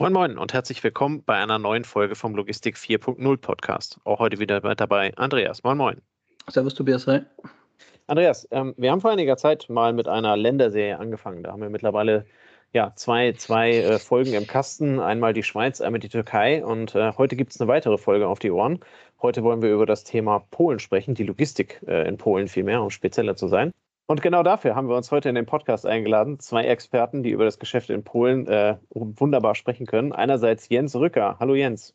Moin Moin und herzlich willkommen bei einer neuen Folge vom Logistik 4.0 Podcast. Auch heute wieder mit dabei Andreas. Moin Moin. Servus Tobias, hi. Andreas, ähm, wir haben vor einiger Zeit mal mit einer Länderserie angefangen. Da haben wir mittlerweile ja, zwei, zwei äh, Folgen im Kasten. Einmal die Schweiz, einmal die Türkei. Und äh, heute gibt es eine weitere Folge auf die Ohren. Heute wollen wir über das Thema Polen sprechen, die Logistik äh, in Polen vielmehr, um spezieller zu sein. Und genau dafür haben wir uns heute in den Podcast eingeladen. Zwei Experten, die über das Geschäft in Polen äh, wunderbar sprechen können. Einerseits Jens Rücker. Hallo Jens.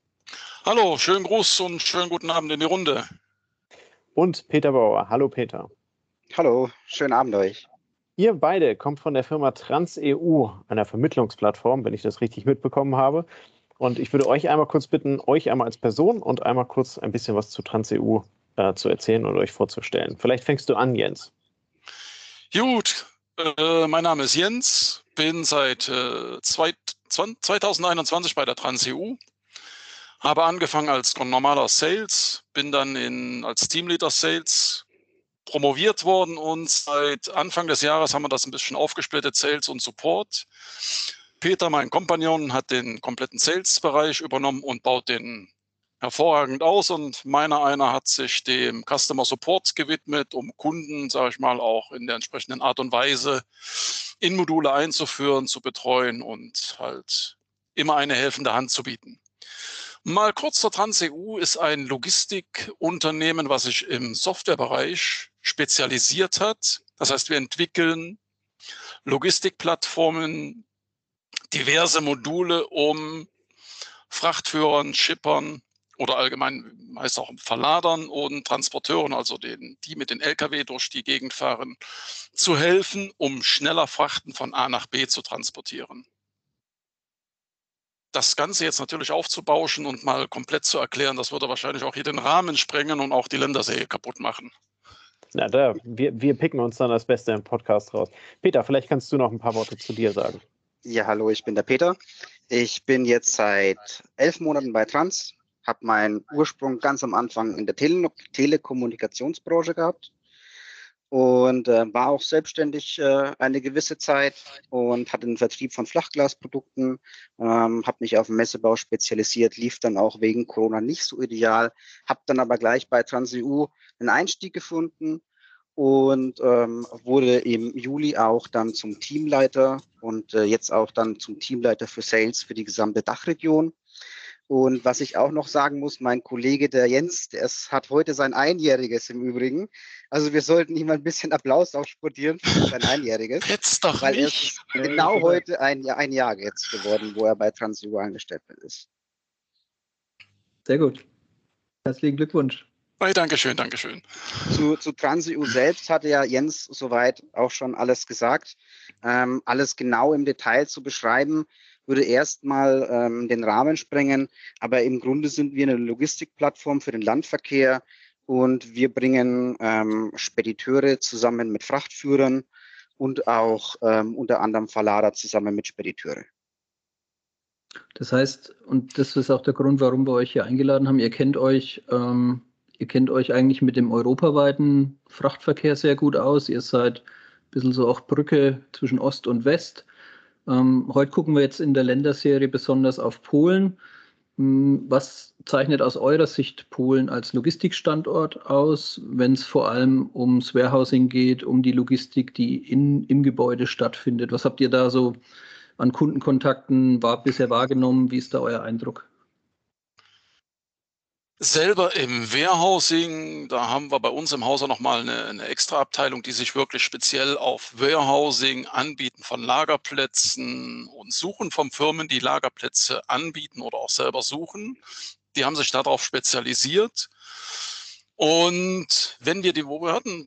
Hallo, schönen Gruß und schönen guten Abend in die Runde. Und Peter Bauer. Hallo Peter. Hallo, schönen Abend euch. Ihr beide kommt von der Firma TransEU, einer Vermittlungsplattform, wenn ich das richtig mitbekommen habe. Und ich würde euch einmal kurz bitten, euch einmal als Person und einmal kurz ein bisschen was zu TransEU äh, zu erzählen und euch vorzustellen. Vielleicht fängst du an, Jens. Gut, äh, mein Name ist Jens, bin seit äh, zwei, 2021 bei der TransEU, habe angefangen als normaler Sales, bin dann in, als Teamleader Sales promoviert worden und seit Anfang des Jahres haben wir das ein bisschen aufgesplittet, Sales und Support. Peter, mein Kompagnon, hat den kompletten Sales-Bereich übernommen und baut den hervorragend aus und meiner einer hat sich dem Customer Support gewidmet, um Kunden, sage ich mal, auch in der entsprechenden Art und Weise in Module einzuführen, zu betreuen und halt immer eine helfende Hand zu bieten. Mal kurz zur TransEU ist ein Logistikunternehmen, was sich im Softwarebereich spezialisiert hat. Das heißt, wir entwickeln Logistikplattformen, diverse Module, um Frachtführern, Shippern oder allgemein heißt auch Verladern und Transporteuren, also den, die mit den Lkw durch die Gegend fahren, zu helfen, um schneller Frachten von A nach B zu transportieren. Das Ganze jetzt natürlich aufzubauschen und mal komplett zu erklären, das würde wahrscheinlich auch hier den Rahmen sprengen und auch die Ländersäge kaputt machen. Na, da, wir, wir picken uns dann das Beste im Podcast raus. Peter, vielleicht kannst du noch ein paar Worte zu dir sagen. Ja, hallo, ich bin der Peter. Ich bin jetzt seit elf Monaten bei Trans, habe meinen Ursprung ganz am Anfang in der Tele Telekommunikationsbranche gehabt und äh, war auch selbstständig äh, eine gewisse Zeit und hatte den Vertrieb von Flachglasprodukten, ähm, habe mich auf den Messebau spezialisiert, lief dann auch wegen Corona nicht so ideal, habe dann aber gleich bei TransEU einen Einstieg gefunden und ähm, wurde im Juli auch dann zum Teamleiter und äh, jetzt auch dann zum Teamleiter für Sales für die gesamte Dachregion. Und was ich auch noch sagen muss, mein Kollege, der Jens, der ist, hat heute sein Einjähriges im Übrigen. Also wir sollten ihm ein bisschen Applaus aufsportieren für sein Einjähriges. Jetzt doch weil nicht. er ist genau heute ein, ein Jahr jetzt geworden, wo er bei TransEU angestellt ist. Sehr gut. Herzlichen Glückwunsch. Hey, Dankeschön, Dankeschön. Zu, zu TransEU selbst hatte ja Jens soweit auch schon alles gesagt. Ähm, alles genau im Detail zu beschreiben, würde erstmal ähm, den Rahmen sprengen. Aber im Grunde sind wir eine Logistikplattform für den Landverkehr und wir bringen ähm, Spediteure zusammen mit Frachtführern und auch ähm, unter anderem Verlader zusammen mit Spediteure. Das heißt, und das ist auch der Grund, warum wir euch hier eingeladen haben, ihr kennt euch, ähm, ihr kennt euch eigentlich mit dem europaweiten Frachtverkehr sehr gut aus. Ihr seid ein bisschen so auch Brücke zwischen Ost und West. Ähm, heute gucken wir jetzt in der Länderserie besonders auf Polen. Hm, was zeichnet aus eurer Sicht Polen als Logistikstandort aus, wenn es vor allem ums Warehousing geht, um die Logistik, die in, im Gebäude stattfindet? Was habt ihr da so an Kundenkontakten war, bisher wahrgenommen? Wie ist da euer Eindruck? Selber im Warehousing, da haben wir bei uns im Hause nochmal eine, eine extra Abteilung, die sich wirklich speziell auf Warehousing, Anbieten von Lagerplätzen und Suchen von Firmen, die Lagerplätze anbieten oder auch selber suchen. Die haben sich darauf spezialisiert. Und wenn wir die, wo wir hatten,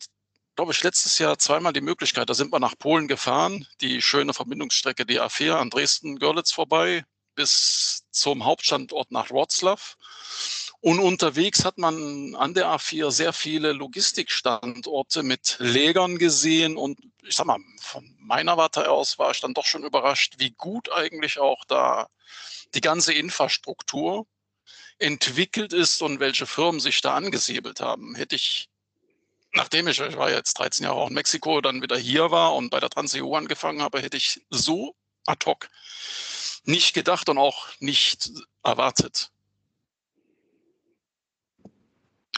glaube ich, letztes Jahr zweimal die Möglichkeit, da sind wir nach Polen gefahren, die schöne Verbindungsstrecke die A4 an Dresden-Görlitz vorbei bis zum Hauptstandort nach Wroclaw. Und unterwegs hat man an der A4 sehr viele Logistikstandorte mit Lägern gesehen. Und ich sag mal, von meiner Warte aus war ich dann doch schon überrascht, wie gut eigentlich auch da die ganze Infrastruktur entwickelt ist und welche Firmen sich da angesiedelt haben. Hätte ich, nachdem ich, ich war jetzt 13 Jahre auch in Mexiko, dann wieder hier war und bei der TransEU angefangen habe, hätte ich so ad hoc nicht gedacht und auch nicht erwartet.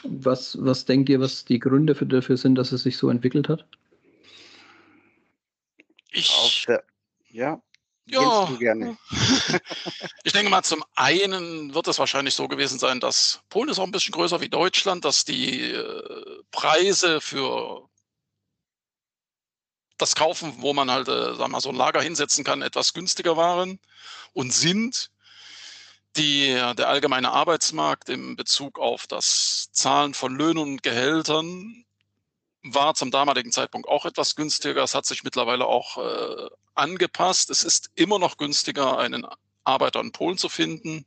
Was, was denkt ihr, was die Gründe für, dafür sind, dass es sich so entwickelt hat? Ich, Der, ja, ja, du gerne. ich denke mal, zum einen wird es wahrscheinlich so gewesen sein, dass Polen ist auch ein bisschen größer wie Deutschland, dass die äh, Preise für das Kaufen, wo man halt, äh, sagen wir mal, so ein Lager hinsetzen kann, etwas günstiger waren und sind. Die, der allgemeine Arbeitsmarkt im Bezug auf das Zahlen von Löhnen und Gehältern war zum damaligen Zeitpunkt auch etwas günstiger. Es hat sich mittlerweile auch äh, angepasst. Es ist immer noch günstiger, einen Arbeiter in Polen zu finden.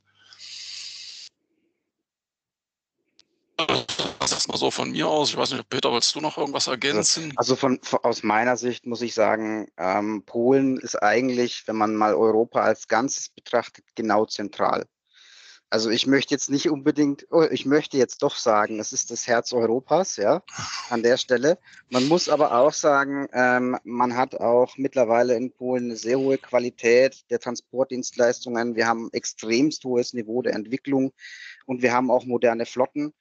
Das ist mal so von mir aus. Ich weiß nicht, Peter, willst du noch irgendwas ergänzen? Also von, von aus meiner Sicht muss ich sagen, ähm, Polen ist eigentlich, wenn man mal Europa als Ganzes betrachtet, genau zentral. Also ich möchte jetzt nicht unbedingt, oh, ich möchte jetzt doch sagen, es ist das Herz Europas, ja, an der Stelle. Man muss aber auch sagen, ähm, man hat auch mittlerweile in Polen eine sehr hohe Qualität der Transportdienstleistungen. Wir haben extremst hohes Niveau der Entwicklung und wir haben auch moderne Flotten.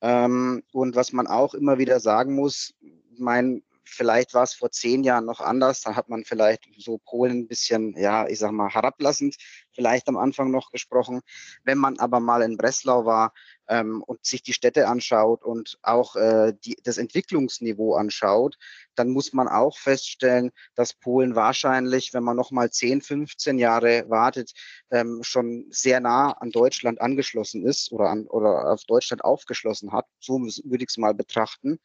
Ähm, und was man auch immer wieder sagen muss, mein, vielleicht war es vor zehn Jahren noch anders. Da hat man vielleicht so Polen ein bisschen, ja, ich sag mal, herablassend vielleicht am Anfang noch gesprochen. Wenn man aber mal in Breslau war ähm, und sich die Städte anschaut und auch äh, die, das Entwicklungsniveau anschaut, dann muss man auch feststellen, dass Polen wahrscheinlich, wenn man noch mal 10, 15 Jahre wartet, ähm, schon sehr nah an Deutschland angeschlossen ist oder, an, oder auf Deutschland aufgeschlossen hat. So würde ich es mal betrachten.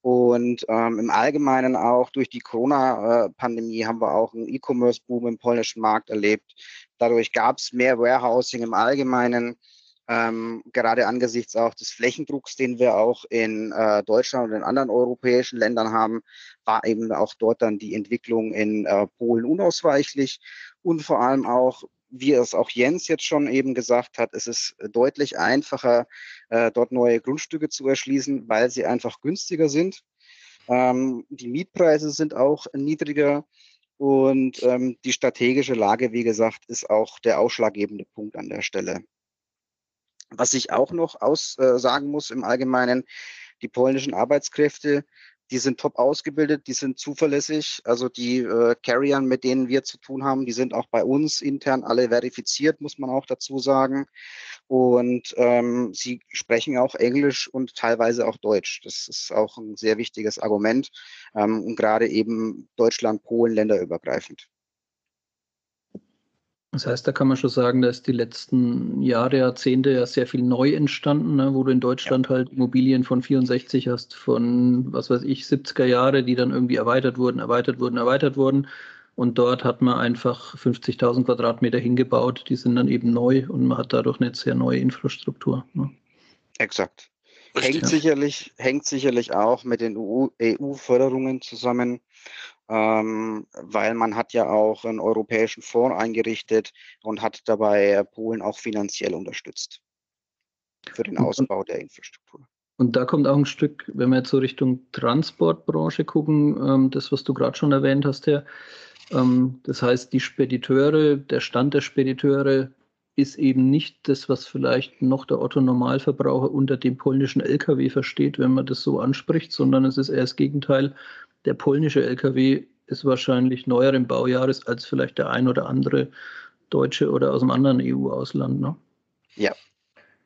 Und ähm, im Allgemeinen auch durch die Corona-Pandemie haben wir auch einen E-Commerce-Boom im polnischen Markt erlebt. Dadurch gab es mehr Warehousing im Allgemeinen, ähm, gerade angesichts auch des Flächendrucks, den wir auch in äh, Deutschland und in anderen europäischen Ländern haben, war eben auch dort dann die Entwicklung in äh, Polen unausweichlich und vor allem auch wie es auch Jens jetzt schon eben gesagt hat, es ist deutlich einfacher, äh, dort neue Grundstücke zu erschließen, weil sie einfach günstiger sind. Ähm, die Mietpreise sind auch niedriger und ähm, die strategische Lage, wie gesagt, ist auch der ausschlaggebende Punkt an der Stelle. Was ich auch noch aussagen äh, muss im Allgemeinen, die polnischen Arbeitskräfte die sind top ausgebildet, die sind zuverlässig. Also die äh, Carrier, mit denen wir zu tun haben, die sind auch bei uns intern alle verifiziert, muss man auch dazu sagen. Und ähm, sie sprechen auch Englisch und teilweise auch Deutsch. Das ist auch ein sehr wichtiges Argument ähm, und gerade eben Deutschland, Polen, länderübergreifend. Das heißt, da kann man schon sagen, da ist die letzten Jahre, Jahrzehnte ja sehr viel neu entstanden, ne, wo du in Deutschland ja. halt Immobilien von 64 hast, von was weiß ich, 70er Jahre, die dann irgendwie erweitert wurden, erweitert wurden, erweitert wurden. Und dort hat man einfach 50.000 Quadratmeter hingebaut, die sind dann eben neu und man hat dadurch eine sehr neue Infrastruktur. Ne? Exakt. Hängt, ja. sicherlich, hängt sicherlich auch mit den EU-Förderungen zusammen ähm, weil man hat ja auch einen europäischen Fonds eingerichtet und hat dabei Polen auch finanziell unterstützt für den Ausbau der Infrastruktur. Und da kommt auch ein Stück, wenn wir jetzt so Richtung Transportbranche gucken, ähm, das, was du gerade schon erwähnt hast, Herr. Ähm, das heißt, die Spediteure, der Stand der Spediteure ist eben nicht das, was vielleicht noch der Otto Normalverbraucher unter dem polnischen Lkw versteht, wenn man das so anspricht, sondern es ist eher das Gegenteil der polnische LKW ist wahrscheinlich neueren Baujahres als vielleicht der ein oder andere deutsche oder aus einem anderen EU-Ausland. Ne? Ja.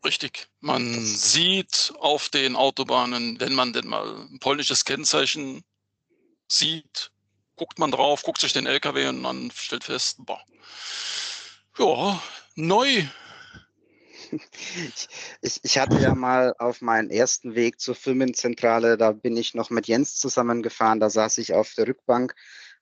Richtig. Man sieht auf den Autobahnen, wenn man denn mal ein polnisches Kennzeichen sieht, guckt man drauf, guckt sich den LKW und man stellt fest, boah, ja, neu, ich, ich, hatte ja mal auf meinen ersten Weg zur Firmenzentrale, da bin ich noch mit Jens zusammengefahren, da saß ich auf der Rückbank,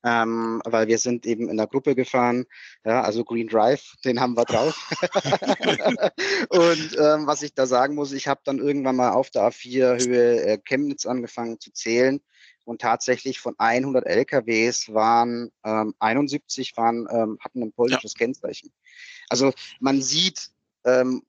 ähm, weil wir sind eben in der Gruppe gefahren, ja, also Green Drive, den haben wir drauf. und ähm, was ich da sagen muss, ich habe dann irgendwann mal auf der A4 Höhe äh, Chemnitz angefangen zu zählen und tatsächlich von 100 LKWs waren ähm, 71 waren, ähm, hatten ein polnisches ja. Kennzeichen. Also man sieht, ähm,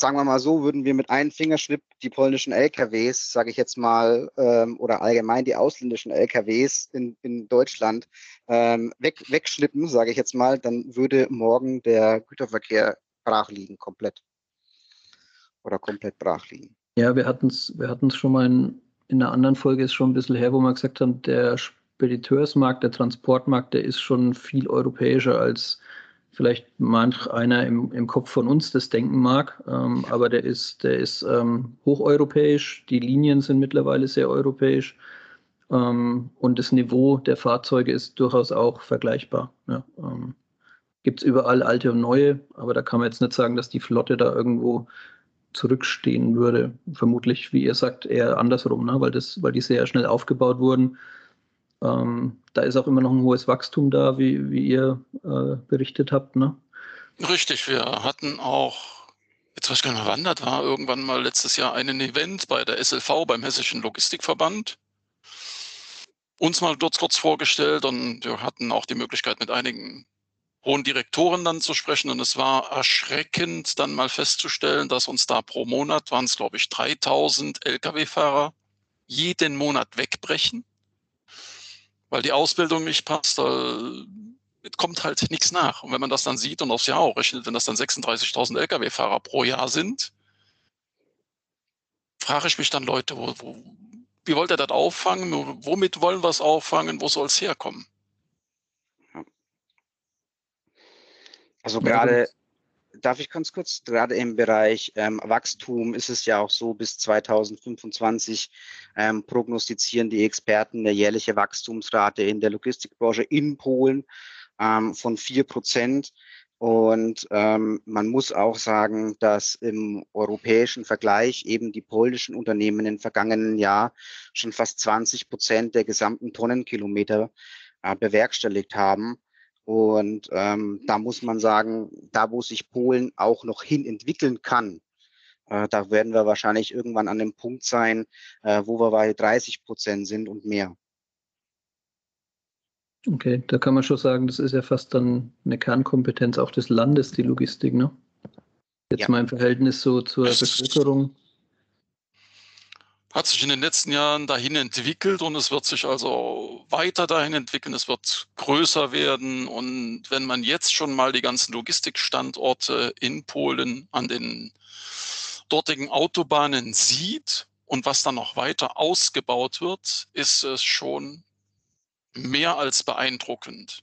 sagen wir mal so, würden wir mit einem Fingerschnipp die polnischen LKWs, sage ich jetzt mal, ähm, oder allgemein die ausländischen LKWs in, in Deutschland ähm, weg, wegschnippen, sage ich jetzt mal, dann würde morgen der Güterverkehr brach liegen, komplett. Oder komplett brach liegen. Ja, wir hatten es wir hatten's schon mal in, in einer anderen Folge, ist schon ein bisschen her, wo wir gesagt haben, der Spediteursmarkt, der Transportmarkt, der ist schon viel europäischer als vielleicht manch einer im, im Kopf von uns das denken mag, ähm, aber der ist, der ist ähm, hocheuropäisch, die Linien sind mittlerweile sehr europäisch ähm, und das Niveau der Fahrzeuge ist durchaus auch vergleichbar. Ja, ähm, Gibt es überall alte und neue, aber da kann man jetzt nicht sagen, dass die Flotte da irgendwo zurückstehen würde. Vermutlich, wie ihr sagt, eher andersrum, ne? weil, das, weil die sehr schnell aufgebaut wurden ähm, da ist auch immer noch ein hohes Wachstum da, wie, wie ihr äh, berichtet habt. Ne? Richtig, wir hatten auch, jetzt weiß ich gar nicht mehr wann das war, irgendwann mal letztes Jahr einen Event bei der SLV, beim Hessischen Logistikverband. Uns mal dort kurz vorgestellt und wir hatten auch die Möglichkeit, mit einigen hohen Direktoren dann zu sprechen. Und es war erschreckend, dann mal festzustellen, dass uns da pro Monat waren es, glaube ich, 3000 Lkw-Fahrer jeden Monat wegbrechen weil die Ausbildung nicht passt, da kommt halt nichts nach. Und wenn man das dann sieht und aufs Jahr auch rechnet, wenn das dann 36.000 Lkw-Fahrer pro Jahr sind, frage ich mich dann Leute, wo, wo, wie wollt ihr das auffangen? Womit wollen wir es auffangen? Wo soll es herkommen? Also gerade darf ich ganz kurz, gerade im Bereich ähm, Wachstum ist es ja auch so, bis 2025 ähm, prognostizieren die Experten eine jährliche Wachstumsrate in der Logistikbranche in Polen ähm, von vier Prozent. Und ähm, man muss auch sagen, dass im europäischen Vergleich eben die polnischen Unternehmen im vergangenen Jahr schon fast 20 Prozent der gesamten Tonnenkilometer äh, bewerkstelligt haben. Und ähm, da muss man sagen, da wo sich Polen auch noch hin entwickeln kann, äh, da werden wir wahrscheinlich irgendwann an dem Punkt sein, äh, wo wir bei 30 Prozent sind und mehr. Okay, da kann man schon sagen, das ist ja fast dann eine Kernkompetenz auch des Landes, die Logistik, ne? Jetzt ja. mal im Verhältnis so zur Bevölkerung hat sich in den letzten Jahren dahin entwickelt und es wird sich also weiter dahin entwickeln. Es wird größer werden. Und wenn man jetzt schon mal die ganzen Logistikstandorte in Polen an den dortigen Autobahnen sieht und was dann noch weiter ausgebaut wird, ist es schon mehr als beeindruckend.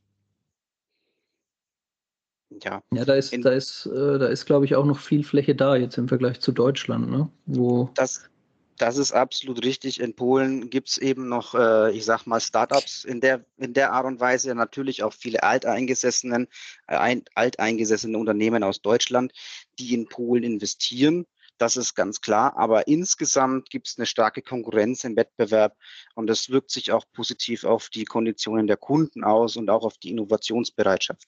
Ja, ja da ist, da ist, äh, da ist, glaube ich, auch noch viel Fläche da jetzt im Vergleich zu Deutschland, ne? Wo das, das ist absolut richtig. In Polen gibt es eben noch, äh, ich sag mal, Startups in der, in der Art und Weise. Natürlich auch viele alteingesessenen, äh, alteingesessene Unternehmen aus Deutschland, die in Polen investieren. Das ist ganz klar. Aber insgesamt gibt es eine starke Konkurrenz im Wettbewerb und das wirkt sich auch positiv auf die Konditionen der Kunden aus und auch auf die Innovationsbereitschaft.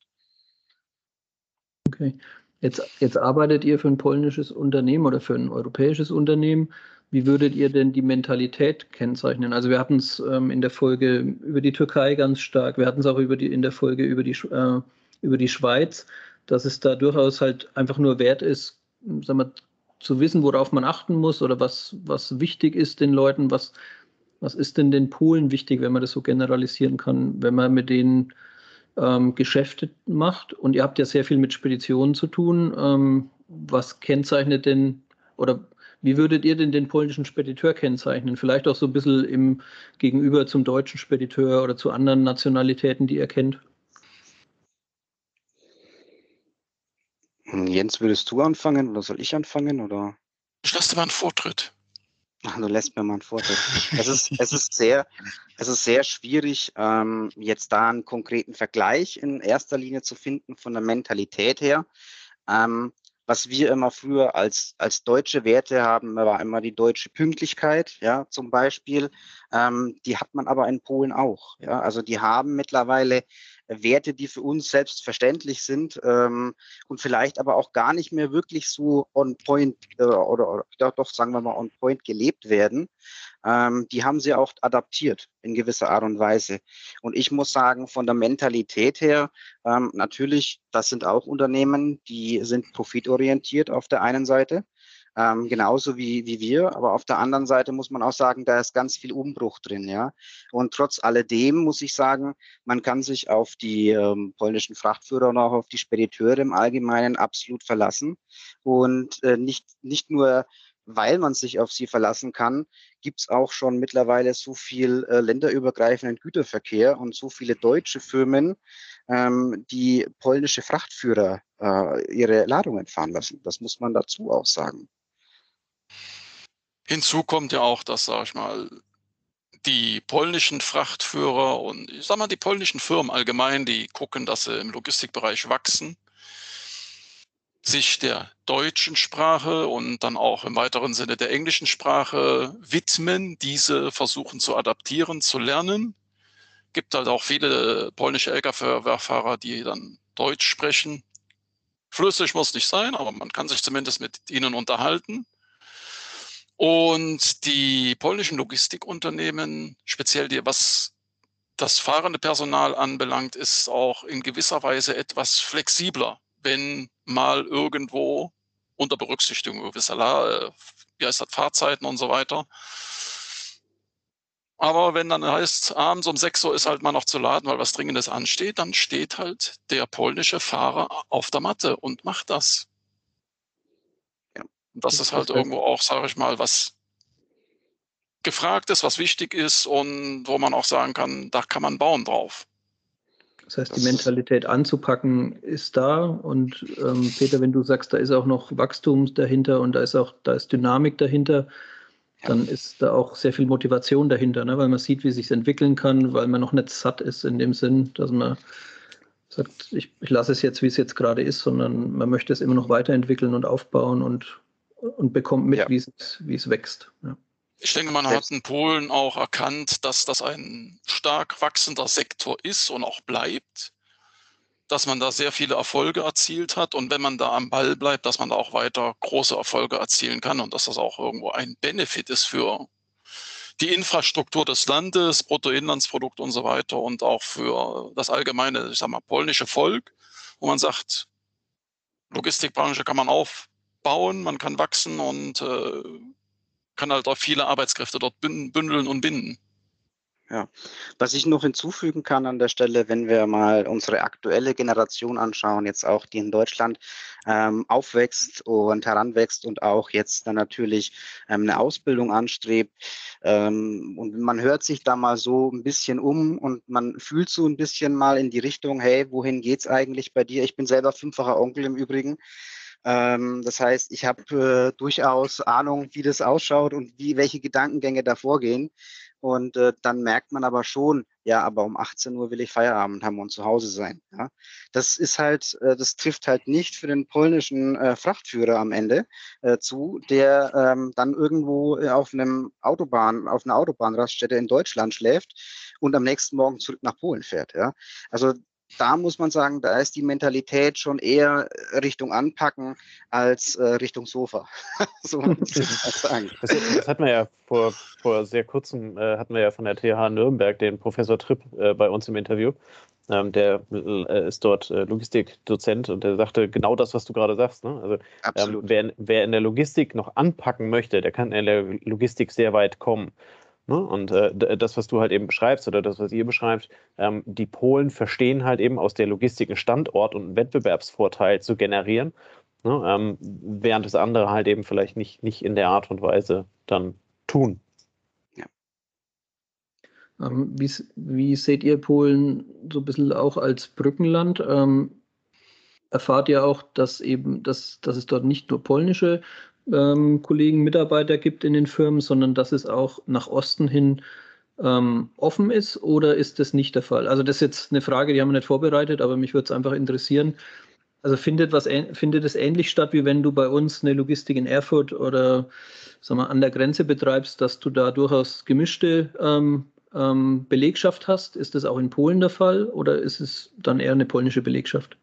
Okay. Jetzt, jetzt arbeitet ihr für ein polnisches Unternehmen oder für ein europäisches Unternehmen. Wie würdet ihr denn die Mentalität kennzeichnen? Also wir hatten es ähm, in der Folge über die Türkei ganz stark, wir hatten es auch über die, in der Folge über die, äh, über die Schweiz, dass es da durchaus halt einfach nur wert ist, sagen wir, zu wissen, worauf man achten muss oder was, was wichtig ist den Leuten, was, was ist denn den Polen wichtig, wenn man das so generalisieren kann, wenn man mit denen ähm, Geschäfte macht. Und ihr habt ja sehr viel mit Speditionen zu tun. Ähm, was kennzeichnet denn oder wie würdet ihr denn den polnischen Spediteur kennzeichnen? Vielleicht auch so ein bisschen im Gegenüber zum deutschen Spediteur oder zu anderen Nationalitäten, die ihr kennt? Jens, würdest du anfangen oder soll ich anfangen? Oder? Ich lasse dir mal einen Vortritt. Ach, du lässt mir mal einen Vortritt. es, ist, es, ist sehr, es ist sehr schwierig, ähm, jetzt da einen konkreten Vergleich in erster Linie zu finden von der Mentalität her. Ähm, was wir immer früher als, als deutsche Werte haben, war immer die deutsche Pünktlichkeit, ja, zum Beispiel. Ähm, die hat man aber in Polen auch. Ja, also die haben mittlerweile Werte, die für uns selbstverständlich sind ähm, und vielleicht aber auch gar nicht mehr wirklich so on point äh, oder, oder doch, sagen wir mal on point gelebt werden ähm, die haben sie auch adaptiert in gewisser Art und Weise. Und ich muss sagen, von der Mentalität her, ähm, natürlich, das sind auch Unternehmen, die sind profitorientiert auf der einen Seite. ähm, genauso wie, wie wir. Aber auf der anderen Seite muss man auch sagen, da ist ganz viel Umbruch drin, ja. Und trotz alledem muss ich sagen, man kann sich auf die ähm, polnischen Frachtführer und auch auf die Spediteure im Allgemeinen absolut verlassen. Und äh, nicht, nicht nur weil man sich auf sie verlassen kann, gibt es auch schon mittlerweile so viel äh, länderübergreifenden Güterverkehr und so viele deutsche Firmen, ähm, die polnische Frachtführer äh, ihre Ladungen fahren lassen. Das muss man dazu auch sagen. Hinzu kommt ja auch, dass, sag ich mal, die polnischen Frachtführer und ich sag mal, die polnischen Firmen allgemein, die gucken, dass sie im Logistikbereich wachsen, sich der deutschen Sprache und dann auch im weiteren Sinne der englischen Sprache widmen, diese versuchen zu adaptieren, zu lernen. Gibt halt auch viele polnische Lkw-Fahrer, die dann Deutsch sprechen. Flüssig muss nicht sein, aber man kann sich zumindest mit ihnen unterhalten. Und die polnischen Logistikunternehmen, speziell die, was das fahrende Personal anbelangt, ist auch in gewisser Weise etwas flexibler, wenn mal irgendwo unter Berücksichtigung gewisser äh, wie heißt das, Fahrzeiten und so weiter. Aber wenn dann heißt, abends um 6 Uhr ist halt mal noch zu laden, weil was Dringendes ansteht, dann steht halt der polnische Fahrer auf der Matte und macht das. Das ist halt irgendwo auch, sage ich mal, was gefragt ist, was wichtig ist und wo man auch sagen kann, da kann man bauen drauf. Das heißt, die Mentalität anzupacken ist da. Und ähm, Peter, wenn du sagst, da ist auch noch Wachstum dahinter und da ist auch, da ist Dynamik dahinter, ja. dann ist da auch sehr viel Motivation dahinter, ne? weil man sieht, wie sich entwickeln kann, weil man noch nicht satt ist in dem Sinn, dass man sagt, ich, ich lasse es jetzt, wie es jetzt gerade ist, sondern man möchte es immer noch weiterentwickeln und aufbauen und und bekommt mit, ja. wie, es, wie es wächst. Ja. Ich denke, man hat in Polen auch erkannt, dass das ein stark wachsender Sektor ist und auch bleibt, dass man da sehr viele Erfolge erzielt hat und wenn man da am Ball bleibt, dass man da auch weiter große Erfolge erzielen kann und dass das auch irgendwo ein Benefit ist für die Infrastruktur des Landes, Bruttoinlandsprodukt und so weiter und auch für das allgemeine, ich sag mal, polnische Volk, wo man sagt, Logistikbranche kann man auf, bauen, man kann wachsen und äh, kann halt auch viele Arbeitskräfte dort bündeln und binden. Ja, was ich noch hinzufügen kann an der Stelle, wenn wir mal unsere aktuelle Generation anschauen, jetzt auch die in Deutschland ähm, aufwächst und heranwächst und auch jetzt dann natürlich ähm, eine Ausbildung anstrebt. Ähm, und man hört sich da mal so ein bisschen um und man fühlt so ein bisschen mal in die Richtung, hey, wohin geht's eigentlich bei dir? Ich bin selber fünffacher Onkel im Übrigen. Ähm, das heißt, ich habe äh, durchaus Ahnung, wie das ausschaut und wie welche Gedankengänge da vorgehen. Und äh, dann merkt man aber schon, ja, aber um 18 Uhr will ich Feierabend haben und zu Hause sein. Ja? Das ist halt, äh, das trifft halt nicht für den polnischen äh, Frachtführer am Ende äh, zu, der ähm, dann irgendwo äh, auf einem Autobahn, auf einer Autobahnraststätte in Deutschland schläft und am nächsten Morgen zurück nach Polen fährt. Ja? Also da muss man sagen, da ist die Mentalität schon eher Richtung Anpacken als äh, Richtung Sofa. so muss ich sagen. Das, das hat man ja vor, vor sehr kurzem, äh, hatten wir ja von der TH Nürnberg den Professor Tripp äh, bei uns im Interview. Ähm, der äh, ist dort äh, Logistikdozent und der sagte genau das, was du gerade sagst. Ne? Also, ähm, wer, wer in der Logistik noch anpacken möchte, der kann in der Logistik sehr weit kommen. Ne? Und äh, das, was du halt eben beschreibst oder das, was ihr beschreibt, ähm, die Polen verstehen halt eben aus der Logistik einen Standort und einen Wettbewerbsvorteil zu generieren, ne? ähm, während das andere halt eben vielleicht nicht, nicht in der Art und Weise dann tun. Ja. Ähm, wie, wie, seht ihr Polen so ein bisschen auch als Brückenland? Ähm, erfahrt ihr auch, dass eben, dass, dass es dort nicht nur polnische ähm, Kollegen, Mitarbeiter gibt in den Firmen, sondern dass es auch nach Osten hin ähm, offen ist oder ist das nicht der Fall? Also das ist jetzt eine Frage, die haben wir nicht vorbereitet, aber mich würde es einfach interessieren. Also findet was findet es ähnlich statt, wie wenn du bei uns eine Logistik in Erfurt oder sag mal, an der Grenze betreibst, dass du da durchaus gemischte ähm, ähm, Belegschaft hast? Ist das auch in Polen der Fall oder ist es dann eher eine polnische Belegschaft?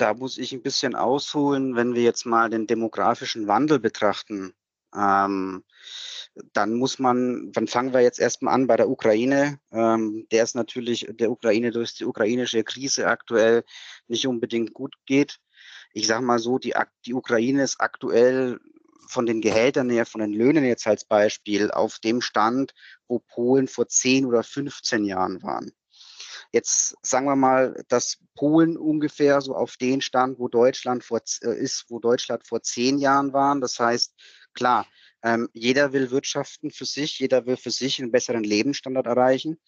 Da muss ich ein bisschen ausholen, wenn wir jetzt mal den demografischen Wandel betrachten. Ähm, dann muss man, dann fangen wir jetzt erstmal an bei der Ukraine. Ähm, der ist natürlich der Ukraine durch die ukrainische Krise aktuell nicht unbedingt gut geht. ich sage mal so, die, die Ukraine ist aktuell von den Gehältern her, von den Löhnen jetzt als Beispiel auf dem Stand, wo Polen vor 10 oder 15 Jahren waren. Jetzt sagen wir mal, dass Polen ungefähr so auf den Stand, wo Deutschland vor, äh, ist, wo Deutschland vor zehn Jahren waren. Das heißt, klar, ähm, jeder will wirtschaften für sich, jeder will für sich einen besseren Lebensstandard erreichen.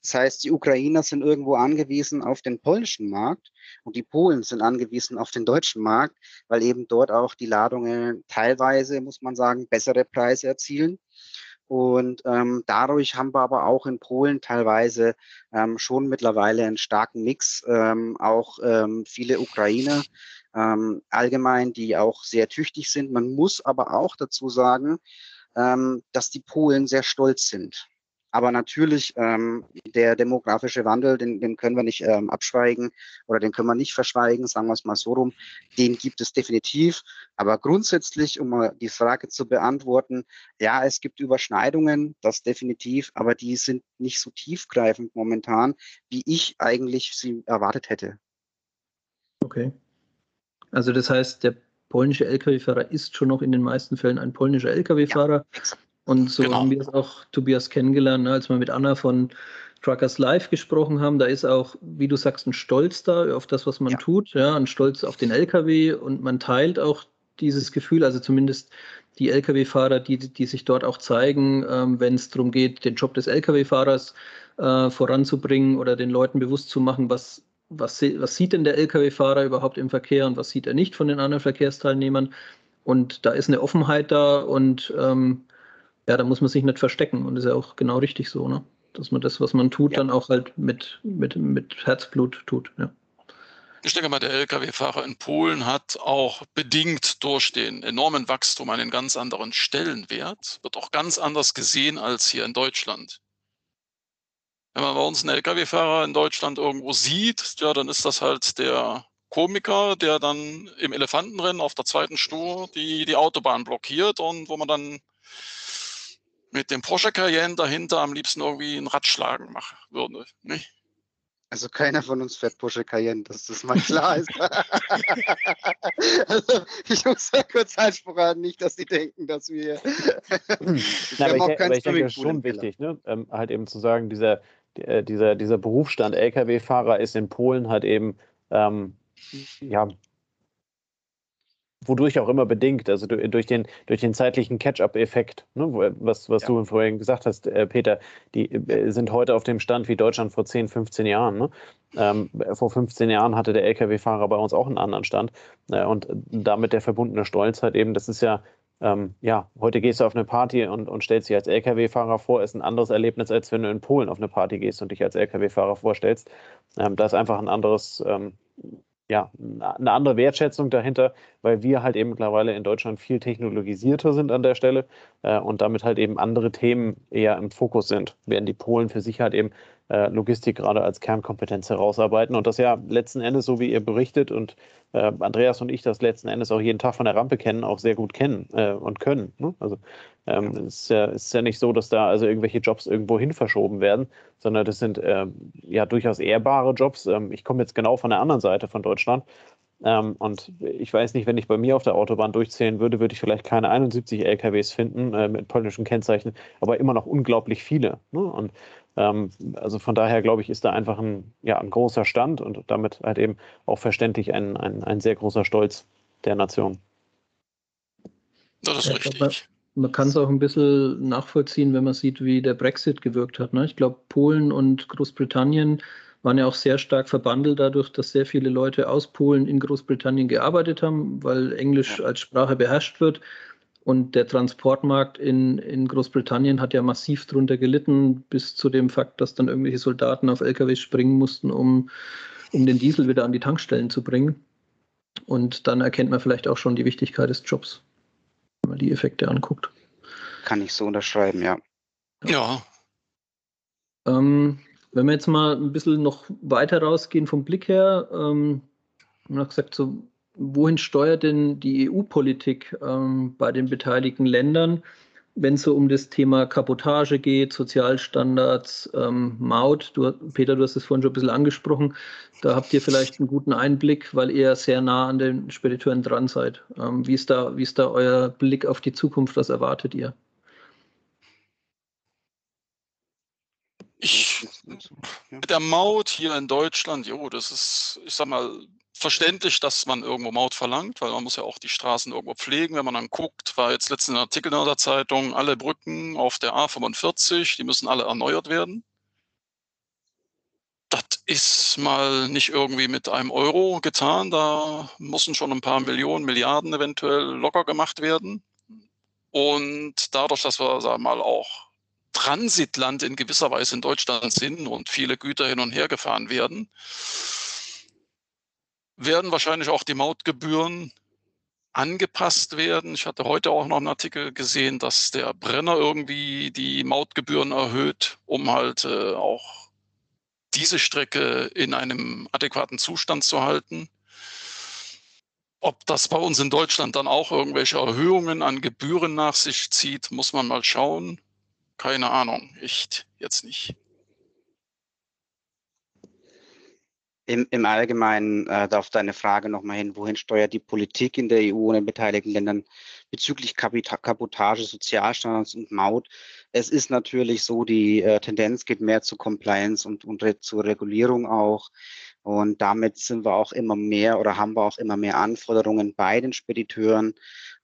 Das heißt, die Ukrainer sind irgendwo angewiesen auf den polnischen Markt und die Polen sind angewiesen auf den deutschen Markt, weil eben dort auch die Ladungen teilweise, muss man sagen, bessere Preise erzielen. Und ähm, dadurch haben wir aber auch in Polen teilweise ähm, schon mittlerweile einen starken Mix, ähm, auch ähm, viele Ukrainer ähm, allgemein, die auch sehr tüchtig sind. Man muss aber auch dazu sagen, ähm, dass die Polen sehr stolz sind. Aber natürlich, ähm, der demografische Wandel, den, den können wir nicht ähm, abschweigen oder den können wir nicht verschweigen, sagen wir es mal so rum. Den gibt es definitiv. Aber grundsätzlich, um mal die Frage zu beantworten, ja, es gibt Überschneidungen, das definitiv, aber die sind nicht so tiefgreifend momentan, wie ich eigentlich sie erwartet hätte. Okay. Also das heißt, der polnische Lkw-Fahrer ist schon noch in den meisten Fällen ein polnischer Lkw-Fahrer. Ja, und so genau. haben wir es auch, Tobias, kennengelernt, ne, als wir mit Anna von Truckers Live gesprochen haben. Da ist auch, wie du sagst, ein Stolz da auf das, was man ja. tut, ja, ein Stolz auf den LKW und man teilt auch dieses Gefühl, also zumindest die Lkw-Fahrer, die, die sich dort auch zeigen, ähm, wenn es darum geht, den Job des Lkw-Fahrers äh, voranzubringen oder den Leuten bewusst zu machen, was, was, was sieht denn der Lkw-Fahrer überhaupt im Verkehr und was sieht er nicht von den anderen Verkehrsteilnehmern. Und da ist eine Offenheit da und ähm, ja, da muss man sich nicht verstecken und das ist ja auch genau richtig so, ne? Dass man das, was man tut, ja. dann auch halt mit, mit, mit Herzblut tut, ja. Ich denke mal, der Lkw-Fahrer in Polen hat auch bedingt durch den enormen Wachstum einen ganz anderen Stellenwert, wird auch ganz anders gesehen als hier in Deutschland. Wenn man bei uns einen Lkw-Fahrer in Deutschland irgendwo sieht, ja, dann ist das halt der Komiker, der dann im Elefantenrennen auf der zweiten Spur die, die Autobahn blockiert und wo man dann mit dem Porsche Cayenne dahinter am liebsten irgendwie ein Radschlagen machen würde. Nicht? Also keiner von uns fährt Porsche Cayenne, dass das mal klar ist. also ich muss da kurz Einspruch haben, nicht, dass die denken, dass wir. Na, aber, ich, aber ich denke, das ist schon wichtig, ne? Ähm, halt eben zu sagen, dieser, äh, dieser, dieser Berufsstand Lkw-Fahrer ist in Polen halt eben ähm, ja, wodurch auch immer bedingt, also durch den, durch den zeitlichen Catch-up-Effekt, ne, was, was ja. du vorhin gesagt hast, äh, Peter, die äh, sind heute auf dem Stand wie Deutschland vor 10, 15 Jahren. Ne? Ähm, vor 15 Jahren hatte der Lkw-Fahrer bei uns auch einen anderen Stand äh, und damit der verbundene Stolz halt eben, das ist ja, ähm, ja, heute gehst du auf eine Party und, und stellst dich als Lkw-Fahrer vor, ist ein anderes Erlebnis, als wenn du in Polen auf eine Party gehst und dich als Lkw-Fahrer vorstellst. Ähm, da ist einfach ein anderes ähm, ja, eine andere Wertschätzung dahinter, weil wir halt eben mittlerweile in Deutschland viel technologisierter sind an der Stelle äh, und damit halt eben andere Themen eher im Fokus sind, während die Polen für sich halt eben Logistik gerade als Kernkompetenz herausarbeiten und das ja letzten Endes, so wie ihr berichtet und äh, Andreas und ich das letzten Endes auch jeden Tag von der Rampe kennen, auch sehr gut kennen äh, und können. Ne? Also ähm, es ist ja, ist ja nicht so, dass da also irgendwelche Jobs irgendwo hin verschoben werden, sondern das sind ähm, ja durchaus ehrbare Jobs. Ähm, ich komme jetzt genau von der anderen Seite von Deutschland. Ähm, und ich weiß nicht, wenn ich bei mir auf der Autobahn durchzählen würde, würde ich vielleicht keine 71 LKWs finden äh, mit polnischen Kennzeichen, aber immer noch unglaublich viele. Ne? Und also von daher glaube ich, ist da einfach ein, ja, ein großer Stand und damit halt eben auch verständlich ein, ein, ein sehr großer Stolz der Nation. Das ist ja, richtig man kann es auch ein bisschen nachvollziehen, wenn man sieht, wie der Brexit gewirkt hat. Ne? Ich glaube, Polen und Großbritannien waren ja auch sehr stark verbandelt dadurch, dass sehr viele Leute aus Polen in Großbritannien gearbeitet haben, weil Englisch als Sprache beherrscht wird. Und der Transportmarkt in, in Großbritannien hat ja massiv darunter gelitten, bis zu dem Fakt, dass dann irgendwelche Soldaten auf LKWs springen mussten, um, um den Diesel wieder an die Tankstellen zu bringen. Und dann erkennt man vielleicht auch schon die Wichtigkeit des Jobs wenn man die Effekte anguckt. Kann ich so unterschreiben, ja. Ja. Ähm, wenn wir jetzt mal ein bisschen noch weiter rausgehen vom Blick her, ähm, haben wir gesagt, so, wohin steuert denn die EU-Politik ähm, bei den beteiligten Ländern? wenn es so um das Thema Kabotage geht, Sozialstandards, ähm, Maut. Du, Peter, du hast es vorhin schon ein bisschen angesprochen. Da habt ihr vielleicht einen guten Einblick, weil ihr sehr nah an den Spediteuren dran seid. Ähm, wie, ist da, wie ist da euer Blick auf die Zukunft? Was erwartet ihr? Ich, mit der Maut hier in Deutschland, jo, das ist, ich sag mal, verständlich, dass man irgendwo Maut verlangt, weil man muss ja auch die Straßen irgendwo pflegen. Wenn man dann guckt, war jetzt letztens ein Artikel in der Zeitung, alle Brücken auf der A45, die müssen alle erneuert werden. Das ist mal nicht irgendwie mit einem Euro getan. Da müssen schon ein paar Millionen, Milliarden eventuell locker gemacht werden. Und dadurch, dass wir, sagen wir mal, auch Transitland in gewisser Weise in Deutschland sind und viele Güter hin und her gefahren werden, werden wahrscheinlich auch die Mautgebühren angepasst werden. Ich hatte heute auch noch einen Artikel gesehen, dass der Brenner irgendwie die Mautgebühren erhöht, um halt äh, auch diese Strecke in einem adäquaten Zustand zu halten. Ob das bei uns in Deutschland dann auch irgendwelche Erhöhungen an Gebühren nach sich zieht, muss man mal schauen. Keine Ahnung, echt jetzt nicht. Im, Im Allgemeinen äh, darf deine Frage nochmal hin, wohin steuert die Politik in der EU und den beteiligten Ländern bezüglich Kapita Kabotage, Sozialstandards und Maut? Es ist natürlich so, die äh, Tendenz geht mehr zu Compliance und, und zur Regulierung auch. Und damit sind wir auch immer mehr oder haben wir auch immer mehr Anforderungen bei den Spediteuren.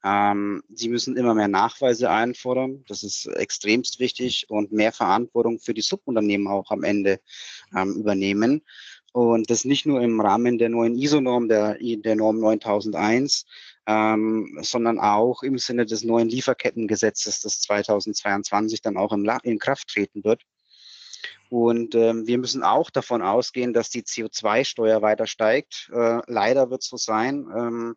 Ähm, sie müssen immer mehr Nachweise einfordern. Das ist extremst wichtig und mehr Verantwortung für die Subunternehmen auch am Ende ähm, übernehmen. Und das nicht nur im Rahmen der neuen ISO-Norm, der, der Norm 9001, ähm, sondern auch im Sinne des neuen Lieferkettengesetzes, das 2022 dann auch im, in Kraft treten wird. Und ähm, wir müssen auch davon ausgehen, dass die CO2-Steuer weiter steigt. Äh, leider wird es so sein. Ähm,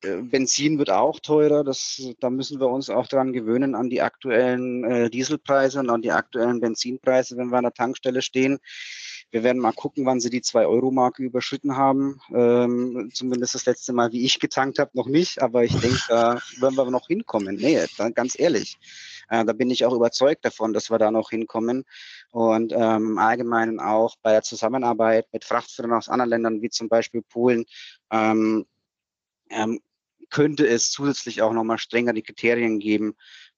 äh, Benzin wird auch teurer. Das, da müssen wir uns auch daran gewöhnen, an die aktuellen äh, Dieselpreise und an die aktuellen Benzinpreise, wenn wir an der Tankstelle stehen. Wir werden mal gucken, wann sie die 2-Euro-Marke überschritten haben. Ähm, zumindest das letzte Mal, wie ich getankt habe, noch nicht. Aber ich denke, da werden wir noch hinkommen. Nee, ganz ehrlich. Äh, da bin ich auch überzeugt davon, dass wir da noch hinkommen. Und ähm, allgemein auch bei der Zusammenarbeit mit Frachtführern aus anderen Ländern, wie zum Beispiel Polen, ähm, ähm, könnte es zusätzlich auch nochmal strengere Kriterien geben,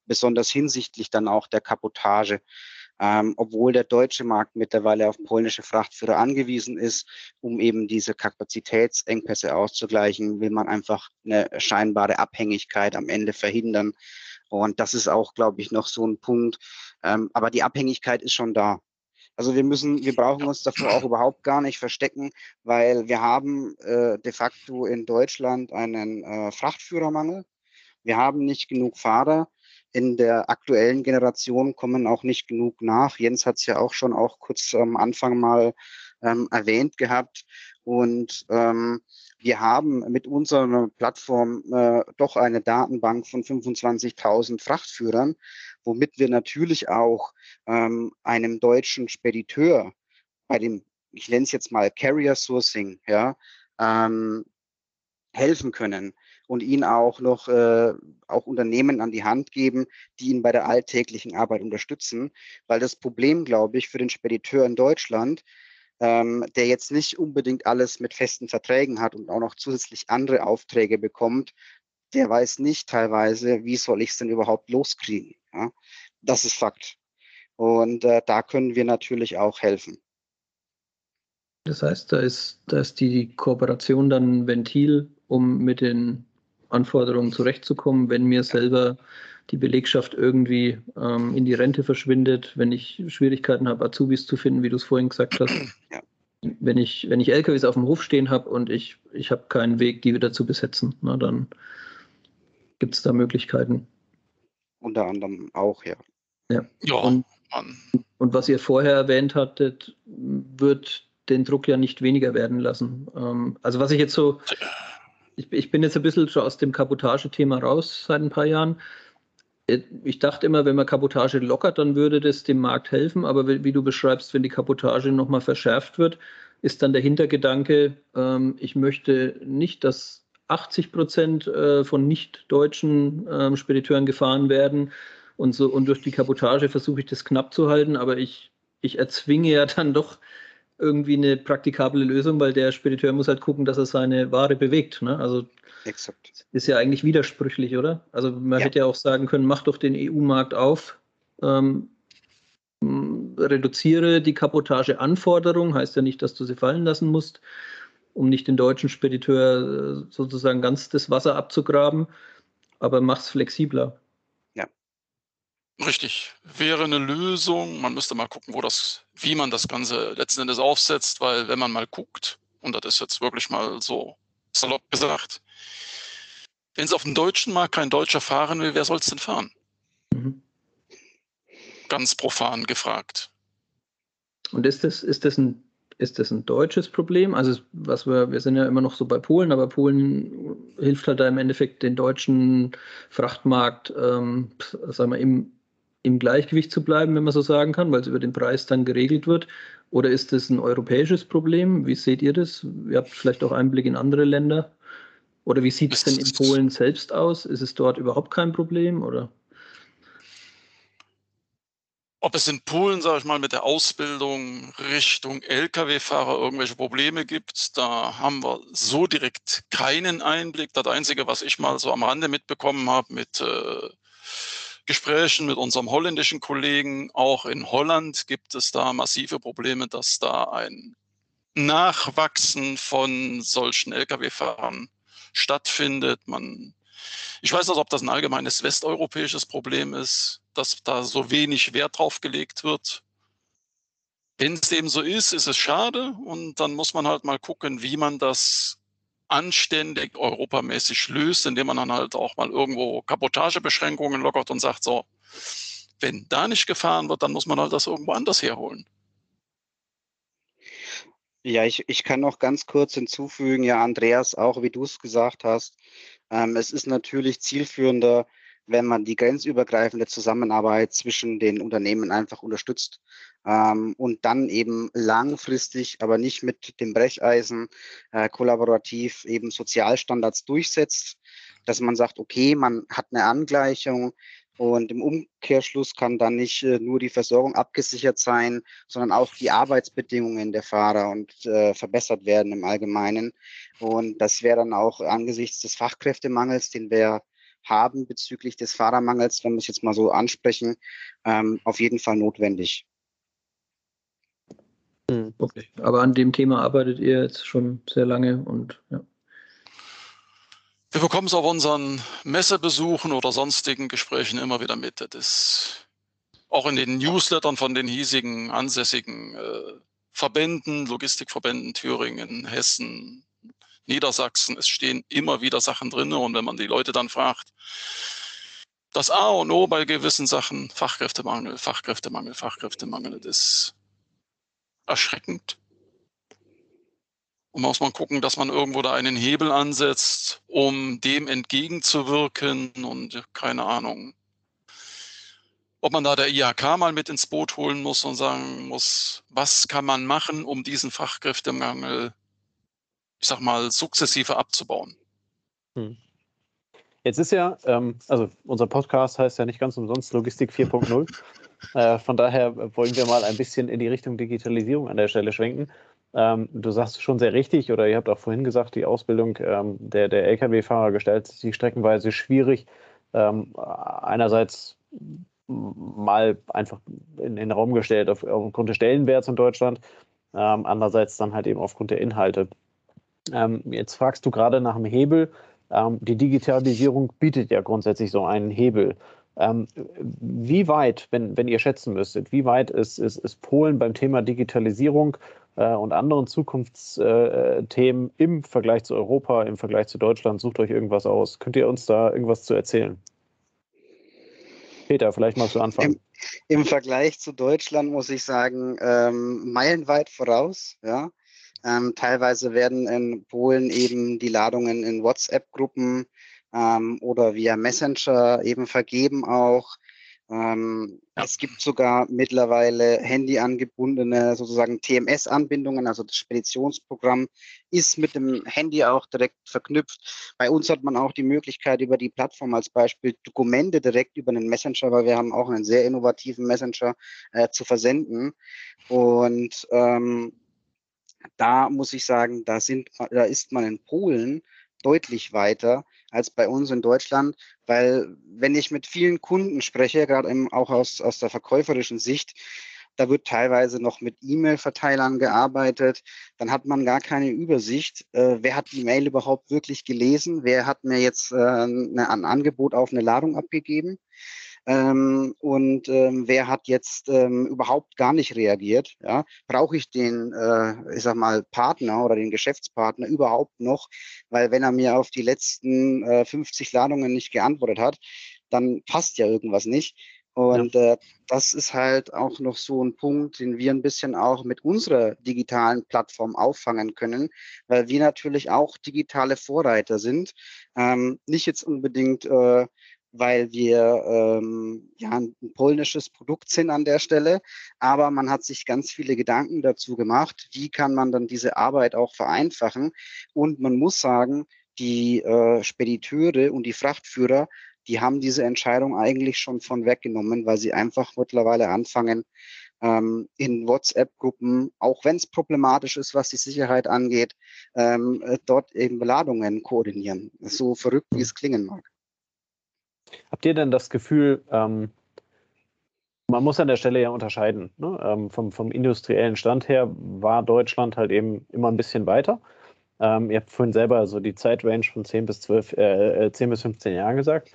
besonders hinsichtlich dann auch der Kapotage ähm, obwohl der deutsche Markt mittlerweile auf polnische Frachtführer angewiesen ist, um eben diese Kapazitätsengpässe auszugleichen, will man einfach eine scheinbare Abhängigkeit am Ende verhindern. Und das ist auch, glaube ich, noch so ein Punkt. Ähm, aber die Abhängigkeit ist schon da. Also wir müssen, wir brauchen uns davor auch überhaupt gar nicht verstecken, weil wir haben äh, de facto in Deutschland einen äh, Frachtführermangel. Wir haben nicht genug Fahrer in der aktuellen Generation kommen auch nicht genug nach. Jens hat es ja auch schon auch kurz am Anfang mal ähm, erwähnt gehabt. Und ähm, wir haben mit unserer Plattform äh, doch eine Datenbank von 25.000 Frachtführern, womit wir natürlich auch ähm, einem deutschen Spediteur bei dem, ich nenne es jetzt mal Carrier Sourcing, ja, ähm, helfen können und ihn auch noch äh, auch Unternehmen an die Hand geben, die ihn bei der alltäglichen Arbeit unterstützen. Weil das Problem, glaube ich, für den Spediteur in Deutschland, ähm, der jetzt nicht unbedingt alles mit festen Verträgen hat und auch noch zusätzlich andere Aufträge bekommt, der weiß nicht teilweise, wie soll ich es denn überhaupt loskriegen. Ja? Das ist Fakt. Und äh, da können wir natürlich auch helfen. Das heißt, da ist, da ist die Kooperation dann ein Ventil, um mit den Anforderungen zurechtzukommen, wenn mir selber die Belegschaft irgendwie ähm, in die Rente verschwindet, wenn ich Schwierigkeiten habe, Azubis zu finden, wie du es vorhin gesagt hast. Ja. Wenn ich, wenn ich LKWs auf dem Hof stehen habe und ich, ich habe keinen Weg, die wieder zu besetzen, na, dann gibt es da Möglichkeiten. Unter anderem auch, ja. Ja. ja und, und was ihr vorher erwähnt hattet, wird den Druck ja nicht weniger werden lassen. Ähm, also was ich jetzt so ich, ich bin jetzt ein bisschen schon aus dem Kabotage-Thema raus seit ein paar Jahren. Äh, ich dachte immer, wenn man Kabotage lockert, dann würde das dem Markt helfen. Aber wie, wie du beschreibst, wenn die Kabotage nochmal verschärft wird, ist dann der Hintergedanke, ähm, ich möchte nicht, dass 80 Prozent äh, von nicht-deutschen ähm, Spediteuren gefahren werden. Und, so, und durch die Kabotage versuche ich das knapp zu halten, aber ich, ich erzwinge ja dann doch irgendwie eine praktikable Lösung, weil der Spediteur muss halt gucken, dass er seine Ware bewegt. Ne? Also Exakt. ist ja eigentlich widersprüchlich, oder? Also man ja. hätte ja auch sagen können, mach doch den EU-Markt auf, ähm, reduziere die Kabotageanforderung, heißt ja nicht, dass du sie fallen lassen musst, um nicht den deutschen Spediteur äh, sozusagen ganz das Wasser abzugraben, aber mach es flexibler. Richtig. Wäre eine Lösung. Man müsste mal gucken, wo das, wie man das Ganze letzten Endes aufsetzt, weil wenn man mal guckt, und das ist jetzt wirklich mal so salopp gesagt, wenn es auf dem deutschen Markt kein Deutscher fahren will, wer soll es denn fahren? Mhm. Ganz profan gefragt. Und ist das, ist das ein ist das ein deutsches Problem? Also was wir, wir sind ja immer noch so bei Polen, aber Polen hilft halt da im Endeffekt den deutschen Frachtmarkt, ähm, sagen wir, im, im Gleichgewicht zu bleiben, wenn man so sagen kann, weil es über den Preis dann geregelt wird? Oder ist das ein europäisches Problem? Wie seht ihr das? Ihr habt vielleicht auch Einblick in andere Länder. Oder wie sieht es denn in Polen selbst aus? Ist es dort überhaupt kein Problem? Oder? Ob es in Polen, sage ich mal, mit der Ausbildung Richtung Lkw-Fahrer irgendwelche Probleme gibt, da haben wir so direkt keinen Einblick. Das Einzige, was ich mal so am Rande mitbekommen habe mit äh, Gesprächen mit unserem holländischen Kollegen. Auch in Holland gibt es da massive Probleme, dass da ein Nachwachsen von solchen Lkw-Fahrern stattfindet. Man, ich weiß nicht, ob das ein allgemeines westeuropäisches Problem ist, dass da so wenig Wert drauf gelegt wird. Wenn es dem so ist, ist es schade und dann muss man halt mal gucken, wie man das anständig europamäßig löst, indem man dann halt auch mal irgendwo Kabotagebeschränkungen lockert und sagt, so, wenn da nicht gefahren wird, dann muss man halt das irgendwo anders herholen. Ja, ich, ich kann noch ganz kurz hinzufügen, ja, Andreas, auch wie du es gesagt hast, ähm, es ist natürlich zielführender, wenn man die grenzübergreifende Zusammenarbeit zwischen den Unternehmen einfach unterstützt ähm, und dann eben langfristig, aber nicht mit dem Brecheisen äh, kollaborativ eben Sozialstandards durchsetzt, dass man sagt, okay, man hat eine Angleichung, und im Umkehrschluss kann dann nicht äh, nur die Versorgung abgesichert sein, sondern auch die Arbeitsbedingungen der Fahrer und äh, verbessert werden im Allgemeinen. Und das wäre dann auch angesichts des Fachkräftemangels, den wir haben bezüglich des Fahrermangels, wenn wir es jetzt mal so ansprechen, ähm, auf jeden Fall notwendig. Hm, okay. Aber an dem Thema arbeitet ihr jetzt schon sehr lange und ja. Wir bekommen es auf unseren Messebesuchen oder sonstigen Gesprächen immer wieder mit. Das ist auch in den Newslettern von den hiesigen ansässigen äh, Verbänden, Logistikverbänden Thüringen, Hessen, Niedersachsen. Es stehen immer wieder Sachen drin und wenn man die Leute dann fragt, das A und O bei gewissen Sachen, Fachkräftemangel, Fachkräftemangel, Fachkräftemangel, das ist erschreckend. Und muss man gucken, dass man irgendwo da einen Hebel ansetzt, um dem entgegenzuwirken und keine Ahnung, ob man da der IHK mal mit ins Boot holen muss und sagen muss, was kann man machen, um diesen Fachkräftemangel ich sag mal, sukzessive abzubauen. Hm. Jetzt ist ja, ähm, also unser Podcast heißt ja nicht ganz umsonst Logistik 4.0. äh, von daher wollen wir mal ein bisschen in die Richtung Digitalisierung an der Stelle schwenken. Ähm, du sagst schon sehr richtig, oder ihr habt auch vorhin gesagt, die Ausbildung ähm, der, der Lkw-Fahrer gestaltet sich streckenweise schwierig. Ähm, einerseits mal einfach in, den Raum gestellt auf, aufgrund des Stellenwerts in Deutschland, andererseits dann halt eben aufgrund der Inhalte. Ähm, jetzt fragst du gerade nach dem Hebel. Ähm, die Digitalisierung bietet ja grundsätzlich so einen Hebel. Ähm, wie weit, wenn, wenn ihr schätzen müsstet, wie weit ist, ist, ist Polen beim Thema Digitalisierung äh, und anderen Zukunftsthemen äh, im Vergleich zu Europa, im Vergleich zu Deutschland? Sucht euch irgendwas aus. Könnt ihr uns da irgendwas zu erzählen? Peter, vielleicht mal zu Anfang. Im, Im, Vergleich zu Deutschland muss ich sagen, ähm, meilenweit voraus. Ja. Ähm, teilweise werden in Polen eben die Ladungen in WhatsApp-Gruppen ähm, oder via Messenger eben vergeben auch. Ähm, ja. Es gibt sogar mittlerweile handyangebundene sozusagen TMS-Anbindungen, also das Speditionsprogramm ist mit dem Handy auch direkt verknüpft. Bei uns hat man auch die Möglichkeit, über die Plattform als Beispiel Dokumente direkt über einen Messenger, weil wir haben auch einen sehr innovativen Messenger äh, zu versenden. Und ähm, da muss ich sagen, da, sind, da ist man in Polen deutlich weiter als bei uns in Deutschland, weil wenn ich mit vielen Kunden spreche, gerade auch aus, aus der verkäuferischen Sicht, da wird teilweise noch mit E-Mail-Verteilern gearbeitet. Dann hat man gar keine Übersicht, äh, wer hat die Mail überhaupt wirklich gelesen, wer hat mir jetzt äh, eine, ein Angebot auf eine Ladung abgegeben. Ähm, und ähm, wer hat jetzt ähm, überhaupt gar nicht reagiert? Ja? Brauche ich den, äh, ich sag mal, Partner oder den Geschäftspartner überhaupt noch? Weil wenn er mir auf die letzten äh, 50 Ladungen nicht geantwortet hat, dann passt ja irgendwas nicht. Und ja. äh, das ist halt auch noch so ein Punkt, den wir ein bisschen auch mit unserer digitalen Plattform auffangen können, weil wir natürlich auch digitale Vorreiter sind. Ähm, nicht jetzt unbedingt äh, weil wir ähm, ja ein, polnisches Produkt sind an der Stelle. Aber man hat sich ganz viele Gedanken dazu gemacht, wie kann man dann diese Arbeit auch vereinfachen. Und man muss sagen, die äh, Spediteure und die Frachtführer, die haben diese Entscheidung eigentlich schon von weggenommen, weil sie einfach mittlerweile anfangen, ähm, in WhatsApp-Gruppen, auch wenn es problematisch ist, was die Sicherheit angeht, ähm, äh, dort eben Beladungen koordinieren. So verrückt, wie es klingen mag. Habt ihr denn das Gefühl, ähm, man muss an der Stelle ja unterscheiden. Ne? Ähm, vom, vom, industriellen Stand her war Deutschland halt eben immer ein bisschen weiter. Ähm, ihr habt vorhin selber so die Zeitrange von 10 bis 12, äh, 10 äh, bis 15 Jahren gesagt.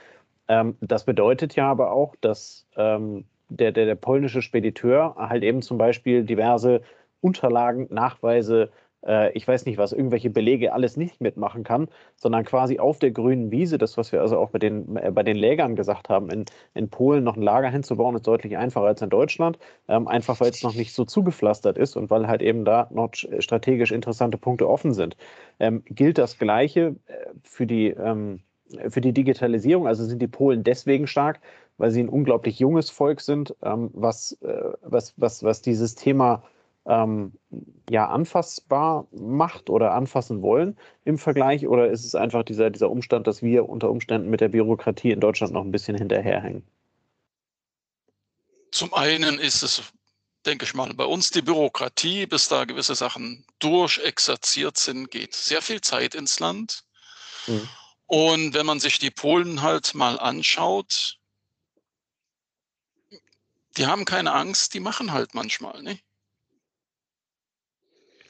Ähm, das bedeutet ja aber auch, dass ähm, der, der, der polnische Spediteur halt eben zum Beispiel diverse Unterlagen, Nachweise, äh, ich weiß nicht was, irgendwelche Belege alles nicht mitmachen kann, sondern quasi auf der grünen Wiese, das, was wir also auch bei den, äh, bei den Lägern gesagt haben, in, in Polen noch ein Lager hinzubauen, ist deutlich einfacher als in Deutschland, ähm, einfach weil es noch nicht so zugepflastert ist und weil halt eben da noch strategisch interessante Punkte offen sind. Ähm, gilt das Gleiche äh, für die, ähm, für die Digitalisierung? Also sind die Polen deswegen stark, weil sie ein unglaublich junges Volk sind, ähm, was, äh, was, was, was dieses Thema ähm, ja anfassbar macht oder anfassen wollen im Vergleich? Oder ist es einfach dieser, dieser Umstand, dass wir unter Umständen mit der Bürokratie in Deutschland noch ein bisschen hinterherhängen? Zum einen ist es, denke ich mal, bei uns die Bürokratie, bis da gewisse Sachen durchexerziert sind, geht sehr viel Zeit ins Land. Mhm. Und wenn man sich die Polen halt mal anschaut, die haben keine Angst, die machen halt manchmal. Ne?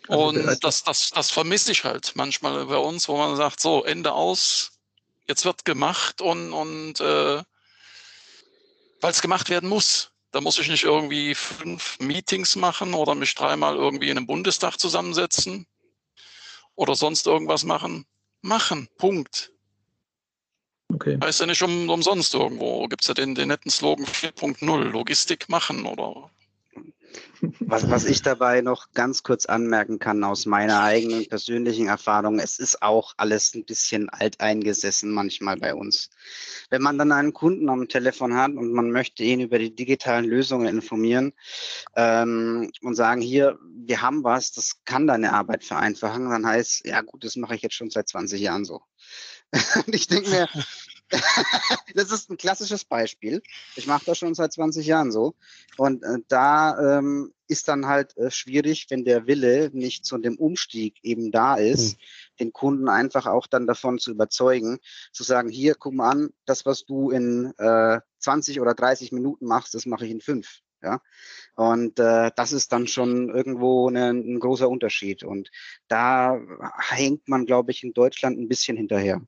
Also und das, das, das vermisse ich halt manchmal bei uns, wo man sagt, so, Ende aus, jetzt wird gemacht und, und äh, weil es gemacht werden muss. Da muss ich nicht irgendwie fünf Meetings machen oder mich dreimal irgendwie in einem Bundestag zusammensetzen oder sonst irgendwas machen. Machen, Punkt. Okay. Heißt ja nicht um, umsonst irgendwo. Gibt es ja den, den netten Slogan 4.0, Logistik machen oder was, was ich dabei noch ganz kurz anmerken kann aus meiner eigenen persönlichen Erfahrung, es ist auch alles ein bisschen alteingesessen manchmal bei uns. Wenn man dann einen Kunden am Telefon hat und man möchte ihn über die digitalen Lösungen informieren ähm, und sagen, hier, wir haben was, das kann deine Arbeit vereinfachen, dann heißt, ja gut, das mache ich jetzt schon seit 20 Jahren so. und ich denke mir, das ist ein klassisches Beispiel. Ich mache das schon seit 20 Jahren so. Und äh, da ähm, ist dann halt äh, schwierig, wenn der Wille nicht zu dem Umstieg eben da ist, mhm. den Kunden einfach auch dann davon zu überzeugen, zu sagen, hier, guck mal an, das, was du in äh, 20 oder 30 Minuten machst, das mache ich in fünf. Ja, und äh, das ist dann schon irgendwo eine, ein großer Unterschied. Und da hängt man, glaube ich, in Deutschland ein bisschen hinterher.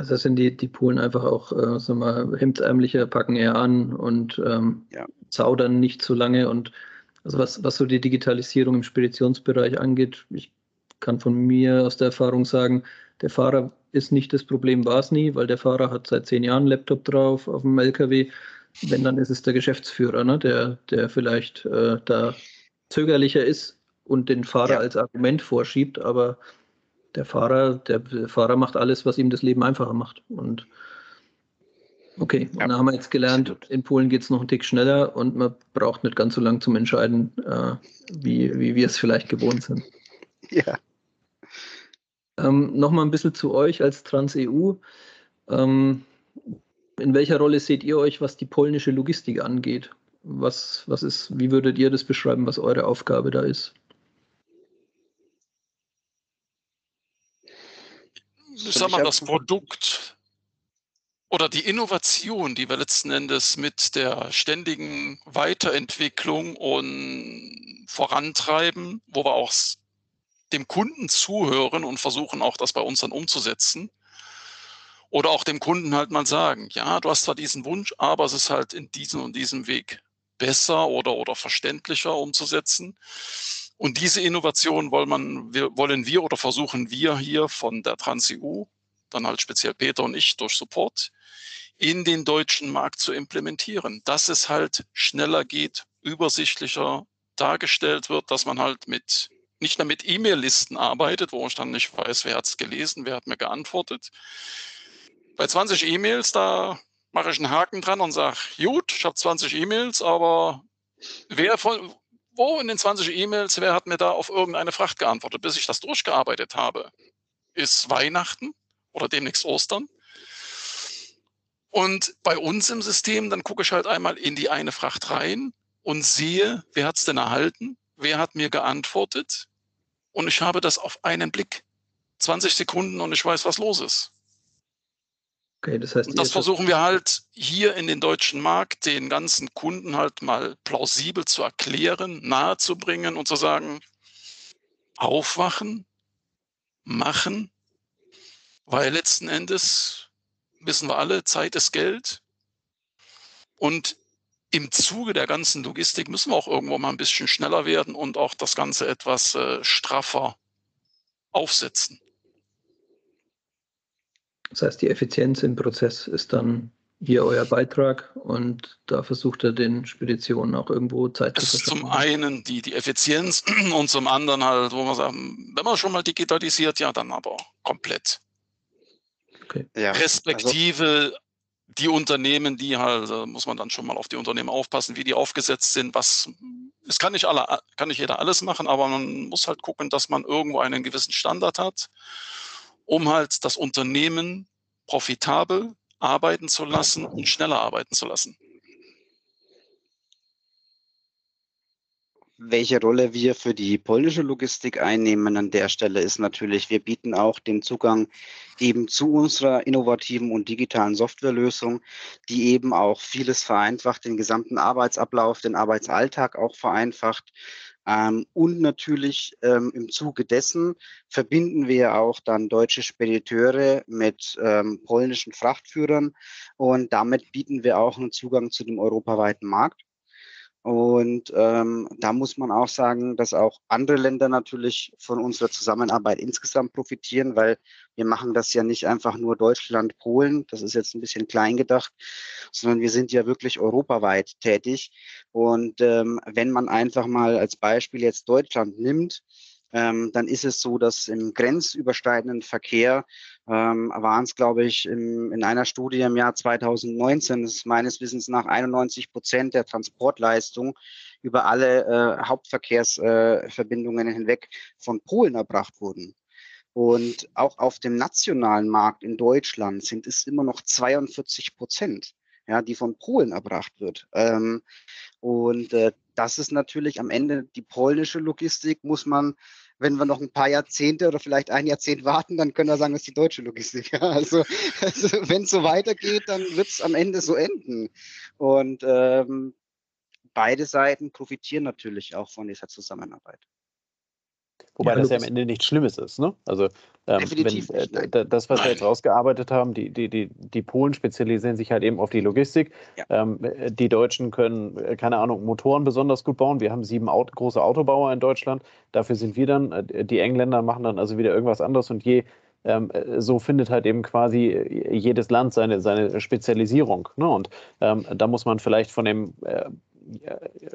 Also sind die, die Polen einfach auch, äh, sagen wir, hemdsärmlicher, packen eher an und ähm, ja. zaudern nicht zu lange. Und also was, was so die Digitalisierung im Speditionsbereich angeht, ich kann von mir aus der Erfahrung sagen, der Fahrer ist nicht das Problem, war es nie, weil der Fahrer hat seit zehn Jahren einen Laptop drauf auf dem LKW. Wenn, dann ist es der Geschäftsführer, ne, der, der vielleicht äh, da zögerlicher ist und den Fahrer ja. als Argument vorschiebt, aber der Fahrer, der Fahrer macht alles, was ihm das Leben einfacher macht. Und Okay, und ja. dann haben wir jetzt gelernt, in Polen geht es noch einen Tick schneller und man braucht nicht ganz so lange zum Entscheiden, äh, wie, wie wir es vielleicht gewohnt sind. Ja. Ähm, Nochmal ein bisschen zu euch als Trans-EU. Ähm, in welcher Rolle seht ihr euch, was die polnische Logistik angeht? Was, was ist, wie würdet ihr das beschreiben, was eure Aufgabe da ist? Sag mal, das Produkt oder die Innovation, die wir letzten Endes mit der ständigen Weiterentwicklung und vorantreiben, wo wir auch dem Kunden zuhören und versuchen auch das bei uns dann umzusetzen. Oder auch dem Kunden halt mal sagen, ja, du hast zwar diesen Wunsch, aber es ist halt in diesem und diesem Weg besser oder, oder verständlicher umzusetzen. Und diese Innovation wollen, man, wir, wollen wir oder versuchen wir hier von der TransEU, dann halt speziell Peter und ich durch Support, in den deutschen Markt zu implementieren, dass es halt schneller geht, übersichtlicher dargestellt wird, dass man halt mit nicht nur mit E-Mail-Listen arbeitet, wo ich dann nicht weiß, wer hat es gelesen, wer hat mir geantwortet. Bei 20 E-Mails, da mache ich einen Haken dran und sage, gut, ich habe 20 E-Mails, aber wer von, wo in den 20 E-Mails, wer hat mir da auf irgendeine Fracht geantwortet, bis ich das durchgearbeitet habe? Ist Weihnachten oder demnächst Ostern? Und bei uns im System, dann gucke ich halt einmal in die eine Fracht rein und sehe, wer hat es denn erhalten, wer hat mir geantwortet, und ich habe das auf einen Blick. 20 Sekunden und ich weiß, was los ist. Okay, das heißt, und das versuchen wir halt hier in den deutschen Markt den ganzen Kunden halt mal plausibel zu erklären, nahezubringen und zu sagen, aufwachen, machen, weil letzten Endes wissen wir alle, Zeit ist Geld. Und im Zuge der ganzen Logistik müssen wir auch irgendwo mal ein bisschen schneller werden und auch das Ganze etwas äh, straffer aufsetzen. Das heißt, die Effizienz im Prozess ist dann hier euer Beitrag und da versucht er den Speditionen auch irgendwo Zeit zu verschaffen. Zum einen die, die Effizienz und zum anderen halt, wo man sagt, wenn man schon mal digitalisiert, ja, dann aber komplett. Okay. Ja, Respektive also die Unternehmen, die halt, da muss man dann schon mal auf die Unternehmen aufpassen, wie die aufgesetzt sind, was, es kann nicht alle, kann nicht jeder alles machen, aber man muss halt gucken, dass man irgendwo einen gewissen Standard hat, um halt das Unternehmen profitabel arbeiten zu lassen und schneller arbeiten zu lassen. welche Rolle wir für die polnische Logistik einnehmen an der Stelle ist natürlich, wir bieten auch den Zugang eben zu unserer innovativen und digitalen Softwarelösung, die eben auch vieles vereinfacht, den gesamten Arbeitsablauf, den Arbeitsalltag auch vereinfacht. Ähm, und natürlich ähm, im Zuge dessen verbinden wir auch dann deutsche Spediteure mit ähm, polnischen Frachtführern und damit bieten wir auch einen Zugang zu dem europaweiten Markt. Und ähm, da muss man auch sagen, dass auch andere Länder natürlich von unserer Zusammenarbeit insgesamt profitieren, weil wir machen das ja nicht einfach nur Deutschland, Polen, das ist jetzt ein bisschen klein gedacht, sondern wir sind ja wirklich europaweit tätig. Und ähm, wenn man einfach mal als Beispiel jetzt Deutschland nimmt, ähm, dann ist es so, dass im grenzüberschreitenden Verkehr ähm, waren es, glaube ich, im, in einer Studie im Jahr 2019, das ist meines Wissens nach 91 Prozent der Transportleistung über alle äh, Hauptverkehrsverbindungen äh, hinweg von Polen erbracht wurden. Und auch auf dem nationalen Markt in Deutschland sind es immer noch 42 Prozent, ja, die von Polen erbracht wird. Ähm, und äh, das ist natürlich am Ende die polnische Logistik, muss man, wenn wir noch ein paar Jahrzehnte oder vielleicht ein Jahrzehnt warten, dann können wir sagen, das ist die deutsche Logistik. Ja, also, also wenn es so weitergeht, dann wird es am Ende so enden. Und ähm, beide Seiten profitieren natürlich auch von dieser Zusammenarbeit. Wobei ja, das ja am Ende nichts Schlimmes ist. Ne? Also ähm, wenn, äh, das, was wir jetzt rausgearbeitet haben, die, die, die, die Polen spezialisieren sich halt eben auf die Logistik. Ja. Ähm, die Deutschen können, äh, keine Ahnung, Motoren besonders gut bauen. Wir haben sieben Auto, große Autobauer in Deutschland. Dafür sind wir dann, äh, die Engländer machen dann also wieder irgendwas anderes und je ähm, so findet halt eben quasi jedes Land seine, seine Spezialisierung. Ne? Und ähm, da muss man vielleicht von dem äh,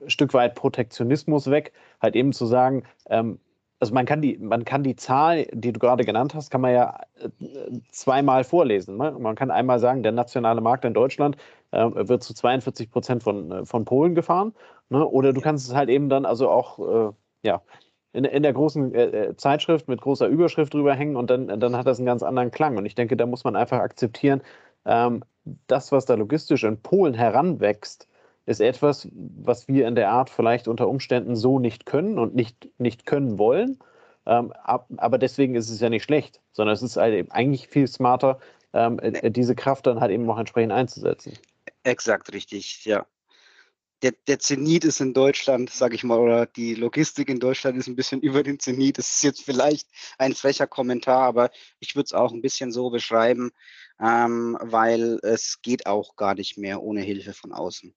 Stück weit Protektionismus weg, halt eben zu sagen, ähm, also man kann die, man kann die Zahl, die du gerade genannt hast, kann man ja äh, zweimal vorlesen. Ne? Man kann einmal sagen, der nationale Markt in Deutschland äh, wird zu 42 Prozent von, äh, von Polen gefahren. Ne? Oder du kannst es halt eben dann also auch, äh, ja, in, in der großen äh, äh, Zeitschrift mit großer Überschrift drüber hängen und dann, dann hat das einen ganz anderen Klang. Und ich denke, da muss man einfach akzeptieren, ähm, das, was da logistisch in Polen heranwächst, ist etwas, was wir in der Art vielleicht unter Umständen so nicht können und nicht, nicht können wollen. Ähm, ab, aber deswegen ist es ja nicht schlecht, sondern es ist halt eigentlich viel smarter, ähm, äh, diese Kraft dann halt eben noch entsprechend einzusetzen. Exakt, richtig, ja. Der, der Zenit ist in Deutschland, sage ich mal, oder die Logistik in Deutschland ist ein bisschen über den Zenit. Das ist jetzt vielleicht ein frecher Kommentar, aber ich würde es auch ein bisschen so beschreiben, ähm, weil es geht auch gar nicht mehr ohne Hilfe von außen.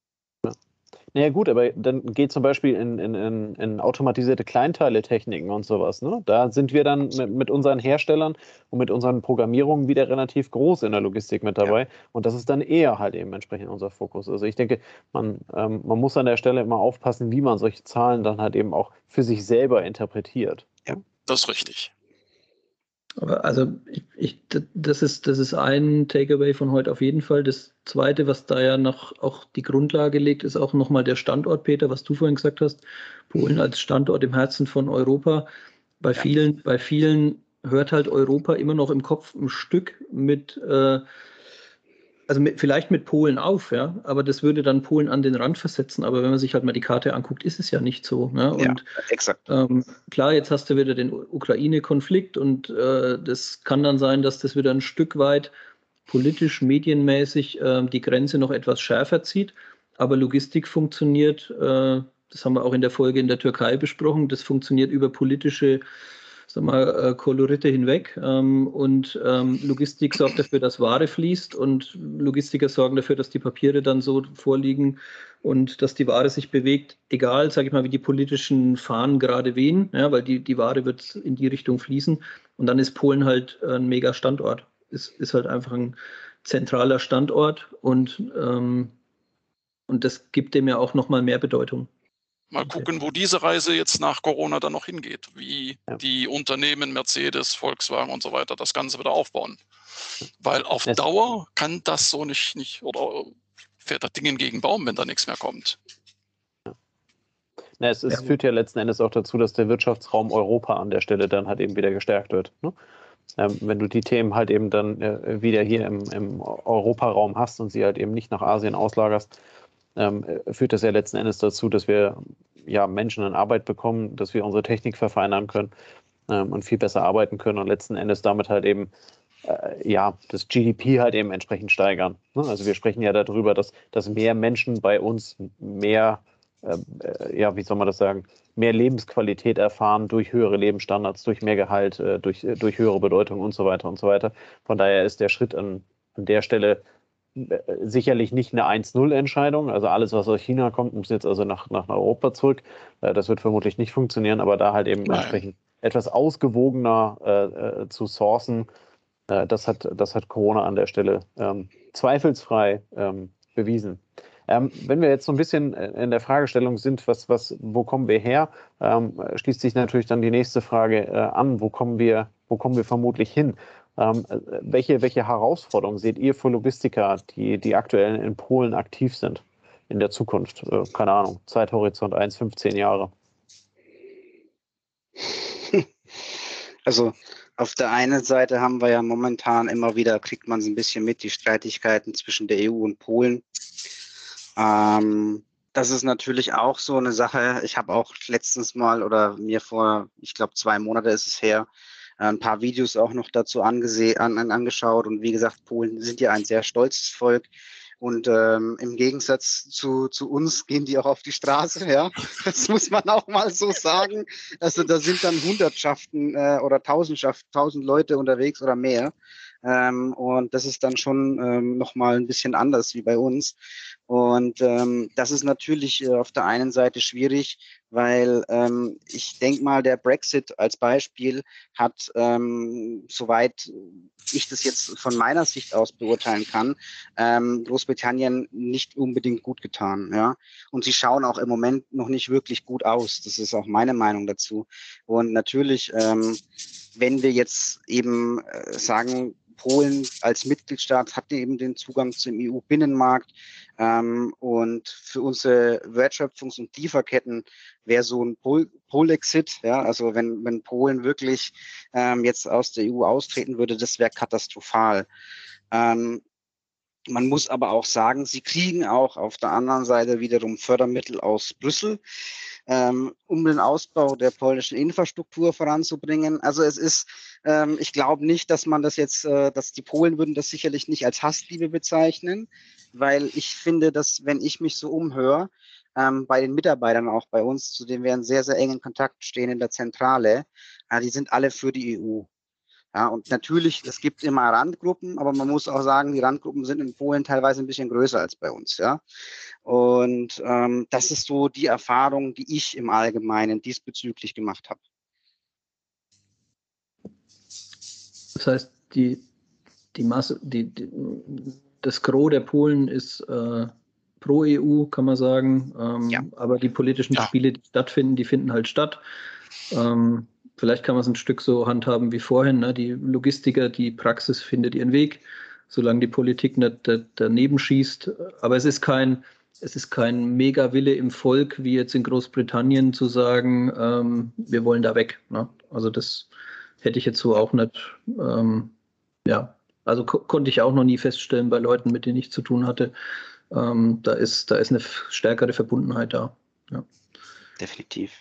Naja gut, aber dann geht zum Beispiel in, in, in, in automatisierte Kleinteile-Techniken und sowas. Ne? Da sind wir dann mit, mit, unseren Herstellern und mit unseren Programmierungen wieder relativ groß in der Logistik mit dabei. Ja. Und das ist dann eher halt eben entsprechend unser Fokus. Also ich denke, man, ähm, man muss an der Stelle immer aufpassen, wie man solche Zahlen dann halt eben auch für sich selber interpretiert. Ja, das ist richtig. Aber also ich, ich, das, ist, das ist ein Takeaway von heute auf jeden Fall. Das zweite, was da ja noch auch die Grundlage legt, ist auch nochmal der Standort, Peter, was du vorhin gesagt hast. Polen als Standort im Herzen von Europa. Bei ja. vielen, bei vielen hört halt Europa immer noch im Kopf ein Stück mit äh, also mit, vielleicht mit Polen auf, ja, aber das würde dann Polen an den Rand versetzen. Aber wenn man sich halt mal die Karte anguckt, ist es ja nicht so. Ne? Und, ja, exakt. Ähm, klar, jetzt hast du wieder den Ukraine-Konflikt und äh, das kann dann sein, dass das wieder ein Stück weit politisch, medienmäßig äh, die Grenze noch etwas schärfer zieht. Aber Logistik funktioniert, äh, das haben wir auch in der Folge in der Türkei besprochen, das funktioniert über politische sag mal, äh, Kolorite hinweg. Ähm, und ähm, Logistik sorgt dafür, dass Ware fließt und Logistiker sorgen dafür, dass die Papiere dann so vorliegen und dass die Ware sich bewegt, egal, sage ich mal, wie die politischen Fahnen gerade wehen, ja, weil die, die Ware wird in die Richtung fließen. Und dann ist Polen halt ein mega Standort. Ist, ist halt einfach ein zentraler Standort und, ähm, und das gibt dem ja auch nochmal mehr Bedeutung. Mal gucken, wo diese Reise jetzt nach Corona dann noch hingeht, wie ja. die Unternehmen Mercedes, Volkswagen und so weiter das Ganze wieder aufbauen. Weil auf das Dauer kann das so nicht, nicht oder fährt das Ding gegen Baum, wenn da nichts mehr kommt. Na, es, es ja. führt ja letzten Endes auch dazu, dass der Wirtschaftsraum Europa an der Stelle dann halt eben wieder gestärkt wird. Ne? Ähm, wenn du die Themen halt eben dann äh, wieder hier im, im Europaraum hast und sie halt eben nicht nach Asien auslagerst, ähm, führt das ja letzten Endes dazu, dass wir ja, Menschen in Arbeit bekommen, dass wir unsere Technik verfeinern können ähm, und viel besser arbeiten können und letzten Endes damit halt eben äh, ja, das GDP halt eben entsprechend steigern. Ne? Also wir sprechen ja darüber, dass, dass mehr Menschen bei uns mehr, ähm, äh, ja, wie soll man das sagen, mehr Lebensqualität erfahren durch höhere Lebensstandards, durch mehr Gehalt, äh, durch, äh, durch höhere Bedeutung und so weiter und so weiter. Von daher ist der Schritt an, an der Stelle sicherlich nicht eine 1-0-Entscheidung. Also alles, was aus China kommt, muss jetzt also nach, nach Europa zurück. Äh, das wird vermutlich nicht funktionieren, aber da halt eben Nein. entsprechend etwas ausgewogener äh, äh, zu sourcen, äh, das, hat, das hat Corona an der Stelle ähm, zweifelsfrei ähm, bewiesen. Ähm, wenn wir jetzt so ein bisschen in der Fragestellung sind, was, was, wo kommen wir her, ähm, schließt sich natürlich dann die nächste Frage äh, an, wo kommen wir, wo kommen wir vermutlich hin? Ähm, welche, welche Herausforderungen seht ihr für Logistiker, die, die aktuell in Polen aktiv sind in der Zukunft? Äh, keine Ahnung, Zeithorizont 1, 15 Jahre. Also auf der einen Seite haben wir ja momentan immer wieder, kriegt man es ein bisschen mit, die Streitigkeiten zwischen der EU und Polen. Ähm, das ist natürlich auch so eine Sache. Ich habe auch letztens mal oder mir vor, ich glaube, zwei Monate ist es her, ein paar Videos auch noch dazu angesehen, an, an, angeschaut. Und wie gesagt, Polen sind ja ein sehr stolzes Volk. Und ähm, im Gegensatz zu, zu uns gehen die auch auf die Straße, ja. Das muss man auch mal so sagen. Also da sind dann Hundertschaften äh, oder Tausendschaften, tausend Leute unterwegs oder mehr. Ähm, und das ist dann schon ähm, nochmal ein bisschen anders wie bei uns. Und ähm, das ist natürlich äh, auf der einen Seite schwierig, weil ähm, ich denke mal, der Brexit als Beispiel hat, ähm, soweit ich das jetzt von meiner Sicht aus beurteilen kann, ähm, Großbritannien nicht unbedingt gut getan. Ja? Und sie schauen auch im Moment noch nicht wirklich gut aus. Das ist auch meine Meinung dazu. Und natürlich, ähm, wenn wir jetzt eben äh, sagen, Polen als Mitgliedstaat hat eben den Zugang zum EU-Binnenmarkt. Ähm, und für unsere Wertschöpfungs- und Lieferketten wäre so ein Pol Polexit, ja, also wenn, wenn Polen wirklich ähm, jetzt aus der EU austreten würde, das wäre katastrophal. Ähm, man muss aber auch sagen, sie kriegen auch auf der anderen Seite wiederum Fördermittel aus Brüssel ähm, um den Ausbau der polnischen Infrastruktur voranzubringen. Also es ist, ähm, ich glaube nicht, dass man das jetzt, äh, dass die Polen würden das sicherlich nicht als Hassliebe bezeichnen, weil ich finde, dass wenn ich mich so umhöre, ähm, bei den Mitarbeitern auch bei uns, zu denen wir in sehr, sehr engen Kontakt stehen in der Zentrale, äh, die sind alle für die EU. Ja, und natürlich, es gibt immer Randgruppen, aber man muss auch sagen, die Randgruppen sind in Polen teilweise ein bisschen größer als bei uns. Ja. Und ähm, das ist so die Erfahrung, die ich im Allgemeinen diesbezüglich gemacht habe. Das heißt, die, die Masse, die, die, das Gros der Polen ist äh, pro EU, kann man sagen. Ähm, ja. Aber die politischen ja. Spiele, die stattfinden, die finden halt statt. Ähm, vielleicht kann man es ein Stück so handhaben wie vorhin. Ne? Die Logistiker, die Praxis findet ihren Weg, solange die Politik nicht daneben schießt. Aber es ist kein, es ist kein Mega-Wille im Volk, wie jetzt in Großbritannien, zu sagen, ähm, wir wollen da weg. Ne? Also das hätte ich jetzt so auch nicht, ähm, ja, also ko konnte ich auch noch nie feststellen bei Leuten, mit denen ich zu tun hatte. Ähm, da, ist, da ist eine stärkere Verbundenheit da. Ja. Definitiv.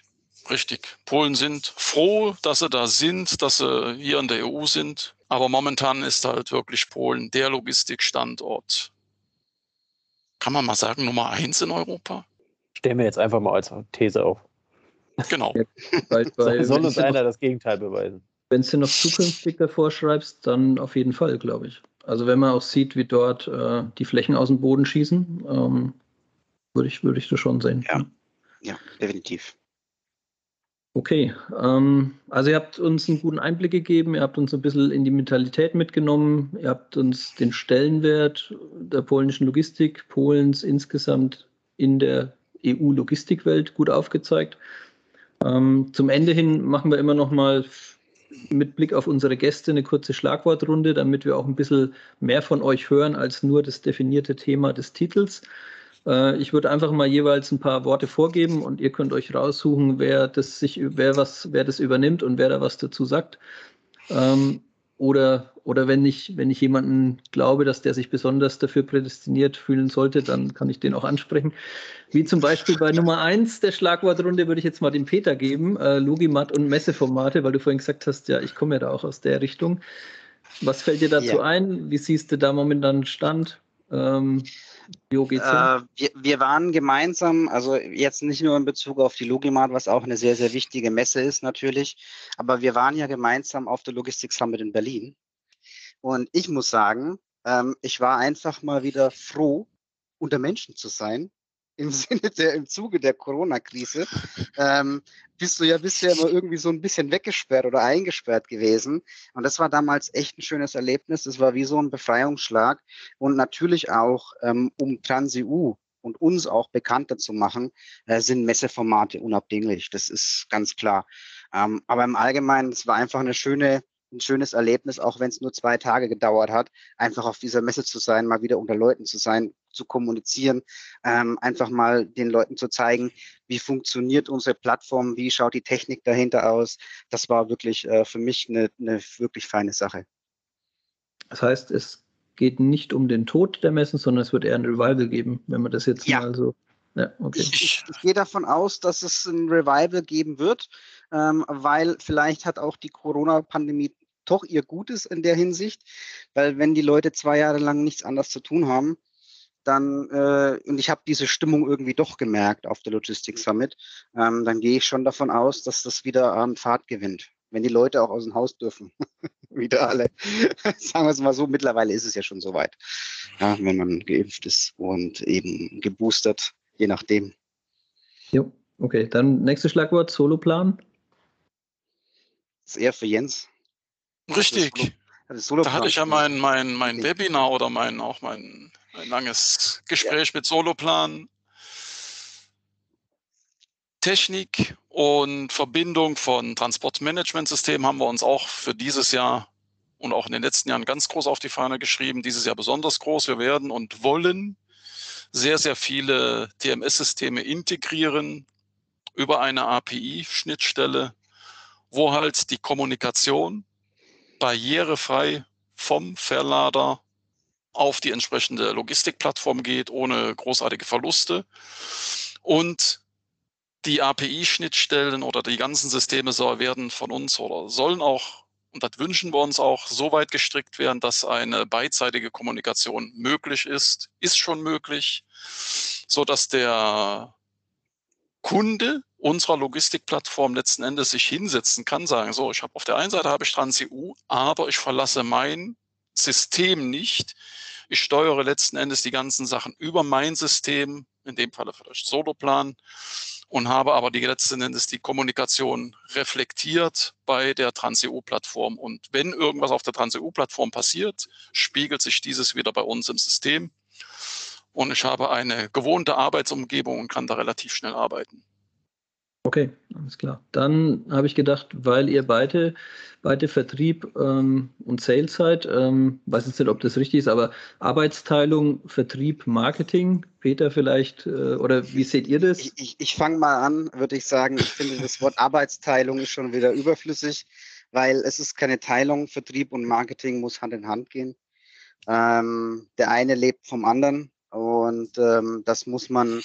Richtig. Polen sind froh, dass sie da sind, dass sie hier in der EU sind. Aber momentan ist halt wirklich Polen der Logistikstandort. Kann man mal sagen, Nummer eins in Europa? Stellen wir jetzt einfach mal als These auf. Genau. soll uns einer das Gegenteil beweisen. Wenn du noch zukünftig davor schreibst, dann auf jeden Fall, glaube ich. Also wenn man auch sieht, wie dort äh, die Flächen aus dem Boden schießen, ähm, würde ich, würd ich das schon sehen. Ja, ja definitiv. Okay, ähm, also ihr habt uns einen guten Einblick gegeben, ihr habt uns ein bisschen in die Mentalität mitgenommen, ihr habt uns den Stellenwert der polnischen Logistik, Polens insgesamt in der EU-Logistikwelt gut aufgezeigt. Ähm, zum Ende hin machen wir immer noch mal mit Blick auf unsere Gäste eine kurze Schlagwortrunde, damit wir auch ein bisschen mehr von euch hören als nur das definierte Thema des Titels. Äh, ich würde einfach mal jeweils ein paar Worte vorgeben und ihr könnt euch raussuchen, wer das sich, wer was, wer das übernimmt und wer da was dazu sagt. Ähm, oder, oder wenn ich, wenn ich jemanden glaube, dass der sich besonders dafür prädestiniert fühlen sollte, dann kann ich den auch ansprechen. Wie zum Beispiel bei Nummer eins der Schlagwortrunde würde ich jetzt mal den Peter geben, äh, Logimat und Messeformate, weil du vorhin gesagt hast, ja, ich komme ja da auch aus der Richtung. Was fällt dir dazu ja. ein? Wie siehst du da momentan Stand? Ähm, äh, wir, wir, waren gemeinsam, also jetzt nicht nur in Bezug auf die Logimat, was auch eine sehr, sehr wichtige Messe ist natürlich, aber wir waren ja gemeinsam auf der Logistik Summit in Berlin. Und ich muss sagen, ähm, ich war einfach mal wieder froh, unter Menschen zu sein im Sinne der, im Zuge der Corona-Krise, ähm, bist du ja bisher immer irgendwie so ein bisschen weggesperrt oder eingesperrt gewesen. Und das war damals echt ein schönes Erlebnis. Das war wie so ein Befreiungsschlag. Und natürlich auch, ähm, um TransEU und uns auch bekannter zu machen, äh, sind Messeformate unabdinglich. Das ist ganz klar. Ähm, aber im Allgemeinen, es war einfach eine schöne, ein schönes Erlebnis, auch wenn es nur zwei Tage gedauert hat, einfach auf dieser Messe zu sein, mal wieder unter Leuten zu sein, zu kommunizieren, ähm, einfach mal den Leuten zu zeigen, wie funktioniert unsere Plattform, wie schaut die Technik dahinter aus. Das war wirklich äh, für mich eine, eine wirklich feine Sache. Das heißt, es geht nicht um den Tod der Messen, sondern es wird eher ein Revival geben, wenn man das jetzt ja. mal so. Ja, okay. Ich, ich, gehe davon aus, dass es ein Revival geben wird, ähm, weil vielleicht hat auch die Corona-Pandemie doch ihr Gutes in der Hinsicht, weil wenn die Leute zwei Jahre lang nichts anderes zu tun haben, dann, äh, und ich habe diese Stimmung irgendwie doch gemerkt auf der Logistics Summit, ähm, dann gehe ich schon davon aus, dass das wieder an Fahrt gewinnt. Wenn die Leute auch aus dem Haus dürfen. wieder alle. Sagen wir es mal so, mittlerweile ist es ja schon soweit. ja, wenn man geimpft ist und eben geboostert, je nachdem. Jo, okay. Dann nächstes Schlagwort, Soloplan. Das ist eher für Jens. Richtig. da hatte ich ja mein, mein, mein Webinar oder mein, auch mein, ein langes Gespräch ja. mit Soloplan. Technik und Verbindung von Transportmanagementsystemen haben wir uns auch für dieses Jahr und auch in den letzten Jahren ganz groß auf die Fahne geschrieben. Dieses Jahr besonders groß. Wir werden und wollen sehr, sehr viele TMS-Systeme integrieren über eine API-Schnittstelle, wo halt die Kommunikation barrierefrei vom Verlader auf die entsprechende Logistikplattform geht, ohne großartige Verluste. Und die API-Schnittstellen oder die ganzen Systeme werden von uns oder sollen auch, und das wünschen wir uns auch, so weit gestrickt werden, dass eine beidseitige Kommunikation möglich ist, ist schon möglich, so dass der Kunde unserer Logistikplattform letzten Endes sich hinsetzen kann, sagen, so, ich habe auf der einen Seite habe ich TransEU, aber ich verlasse mein System nicht. Ich steuere letzten Endes die ganzen Sachen über mein System, in dem Falle vielleicht Soloplan, und habe aber die letzten Endes die Kommunikation reflektiert bei der TransEU-Plattform. Und wenn irgendwas auf der TransEU-Plattform passiert, spiegelt sich dieses wieder bei uns im System. Und ich habe eine gewohnte Arbeitsumgebung und kann da relativ schnell arbeiten. Okay, alles klar. Dann habe ich gedacht, weil ihr beide, beide Vertrieb ähm, und Sales seid, ähm, weiß jetzt nicht, ob das richtig ist, aber Arbeitsteilung, Vertrieb, Marketing, Peter vielleicht, äh, oder wie seht ihr das? Ich, ich, ich fange mal an, würde ich sagen, ich finde das Wort Arbeitsteilung ist schon wieder überflüssig, weil es ist keine Teilung, Vertrieb und Marketing muss Hand in Hand gehen. Ähm, der eine lebt vom anderen und ähm, das muss man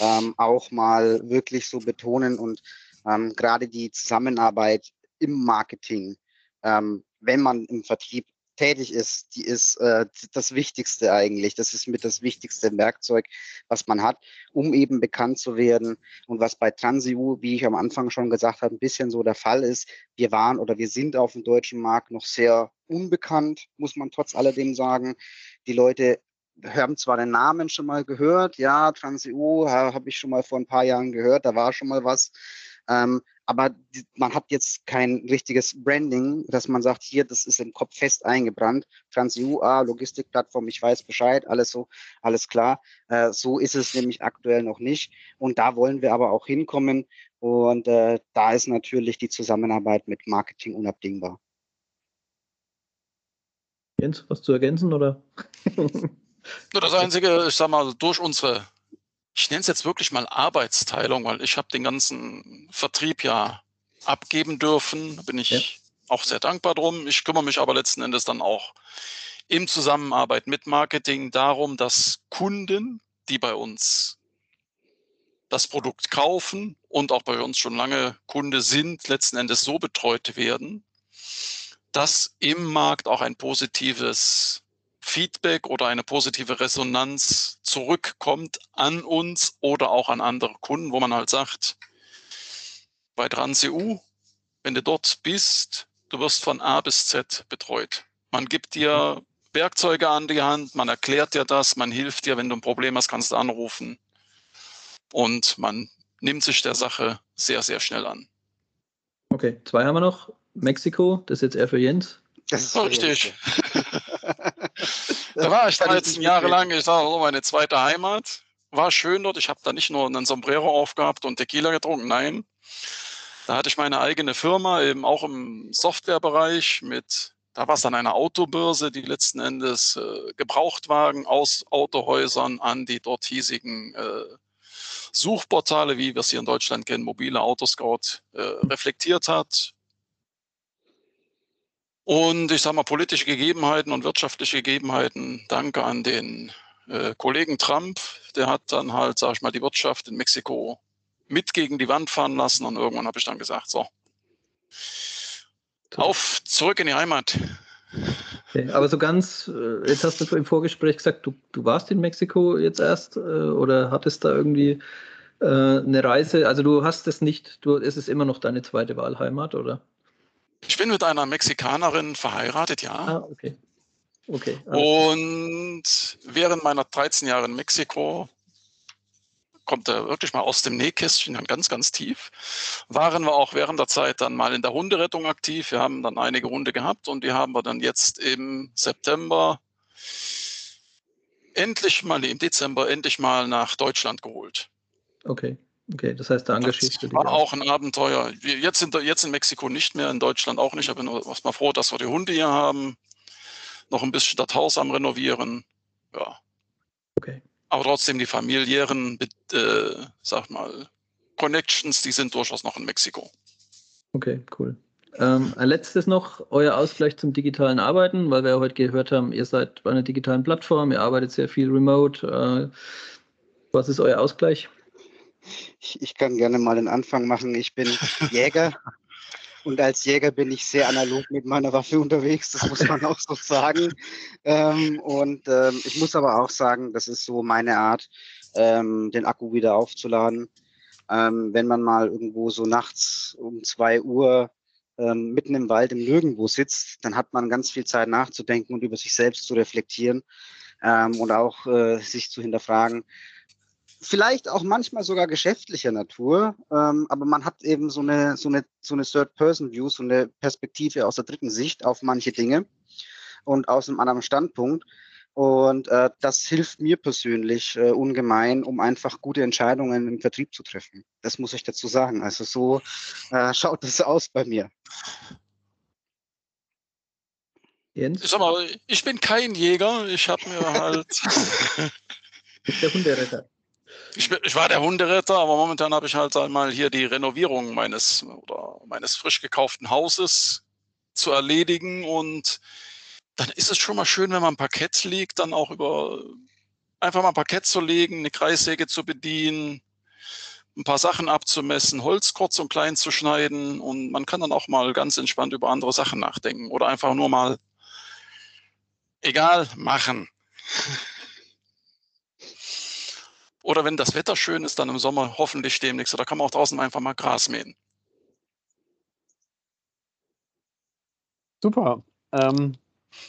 ähm, auch mal wirklich so betonen. Und ähm, gerade die Zusammenarbeit im Marketing, ähm, wenn man im Vertrieb tätig ist, die ist äh, das Wichtigste eigentlich. Das ist mit das wichtigste Werkzeug, was man hat, um eben bekannt zu werden. Und was bei TransEU, wie ich am Anfang schon gesagt habe, ein bisschen so der Fall ist, wir waren oder wir sind auf dem deutschen Markt noch sehr unbekannt, muss man trotz alledem sagen. Die Leute haben zwar den Namen schon mal gehört, ja, TransEU habe ich schon mal vor ein paar Jahren gehört, da war schon mal was. Ähm, aber die, man hat jetzt kein richtiges Branding, dass man sagt, hier, das ist im Kopf fest eingebrannt. TransEU, ah, Logistikplattform, ich weiß Bescheid, alles so, alles klar. Äh, so ist es nämlich aktuell noch nicht. Und da wollen wir aber auch hinkommen. Und äh, da ist natürlich die Zusammenarbeit mit Marketing unabdingbar. Jens, was zu ergänzen oder? Nur das Einzige, ich sag mal, durch unsere, ich nenne es jetzt wirklich mal Arbeitsteilung, weil ich habe den ganzen Vertrieb ja abgeben dürfen, bin ich ja. auch sehr dankbar drum. Ich kümmere mich aber letzten Endes dann auch im Zusammenarbeit mit Marketing darum, dass Kunden, die bei uns das Produkt kaufen und auch bei uns schon lange Kunde sind, letzten Endes so betreut werden, dass im Markt auch ein positives Feedback oder eine positive Resonanz zurückkommt an uns oder auch an andere Kunden, wo man halt sagt, bei TransEU, wenn du dort bist, du wirst von A bis Z betreut. Man gibt dir Werkzeuge an die Hand, man erklärt dir das, man hilft dir, wenn du ein Problem hast, kannst du anrufen. Und man nimmt sich der Sache sehr, sehr schnell an. Okay, zwei haben wir noch. Mexiko, das ist jetzt eher für Jens. Das ist richtig. Da war ich 13 Jahre lang, ich sage so, meine zweite Heimat. War schön dort. Ich habe da nicht nur einen Sombrero aufgehabt und Tequila getrunken, nein. Da hatte ich meine eigene Firma, eben auch im Softwarebereich mit, da war es dann eine Autobörse, die letzten Endes äh, Gebrauchtwagen aus Autohäusern an die dort hiesigen äh, Suchportale, wie wir es hier in Deutschland kennen, mobile Autoscout, äh, reflektiert hat. Und ich sage mal, politische Gegebenheiten und wirtschaftliche Gegebenheiten, danke an den äh, Kollegen Trump, der hat dann halt, sag ich mal, die Wirtschaft in Mexiko mit gegen die Wand fahren lassen und irgendwann habe ich dann gesagt, so, auf, zurück in die Heimat. Okay, aber so ganz, äh, jetzt hast du im Vorgespräch gesagt, du, du warst in Mexiko jetzt erst äh, oder hattest da irgendwie äh, eine Reise, also du hast es nicht, du, es ist immer noch deine zweite Wahlheimat, oder? Ich bin mit einer Mexikanerin verheiratet, ja. Ah, okay. Okay. Und während meiner 13 Jahre in Mexiko kommt er wirklich mal aus dem Nähkästchen dann ganz, ganz tief. Waren wir auch während der Zeit dann mal in der Hunderettung aktiv. Wir haben dann einige Hunde gehabt und die haben wir dann jetzt im September endlich mal, im Dezember endlich mal nach Deutschland geholt. Okay. Okay, das heißt, du dich. War auch ein Abenteuer. Jetzt in, jetzt in Mexiko nicht mehr, in Deutschland auch nicht. Ich bin erstmal froh, dass wir die Hunde hier haben. Noch ein bisschen das Haus am Renovieren. Ja. Okay. Aber trotzdem die familiären, äh, sag mal, Connections, die sind durchaus noch in Mexiko. Okay, cool. Ähm, ein letztes noch, euer Ausgleich zum digitalen Arbeiten, weil wir heute gehört haben, ihr seid bei einer digitalen Plattform, ihr arbeitet sehr viel remote. Äh, was ist euer Ausgleich? Ich, ich kann gerne mal den Anfang machen. Ich bin Jäger und als Jäger bin ich sehr analog mit meiner Waffe unterwegs, das muss man auch so sagen. Ähm, und ähm, ich muss aber auch sagen, das ist so meine Art, ähm, den Akku wieder aufzuladen. Ähm, wenn man mal irgendwo so nachts um zwei Uhr ähm, mitten im Wald im Nirgendwo sitzt, dann hat man ganz viel Zeit nachzudenken und über sich selbst zu reflektieren ähm, und auch äh, sich zu hinterfragen, vielleicht auch manchmal sogar geschäftlicher Natur, ähm, aber man hat eben so eine, so eine, so eine Third-Person-View, so eine Perspektive aus der dritten Sicht auf manche Dinge und aus einem anderen Standpunkt. Und äh, das hilft mir persönlich äh, ungemein, um einfach gute Entscheidungen im Vertrieb zu treffen. Das muss ich dazu sagen. Also so äh, schaut das aus bei mir. Jens? Ich sag mal, ich bin kein Jäger. Ich habe mir halt. der Hunderetter. Ich, ich, war der Hunderetter, aber momentan habe ich halt einmal hier die Renovierung meines oder meines frisch gekauften Hauses zu erledigen und dann ist es schon mal schön, wenn man ein Parkett legt, dann auch über einfach mal ein Parkett zu legen, eine Kreissäge zu bedienen, ein paar Sachen abzumessen, Holz kurz und klein zu schneiden und man kann dann auch mal ganz entspannt über andere Sachen nachdenken oder einfach nur mal egal machen. Oder wenn das Wetter schön ist, dann im Sommer hoffentlich demnächst. Oder kann man auch draußen einfach mal Gras mähen. Super. Ähm,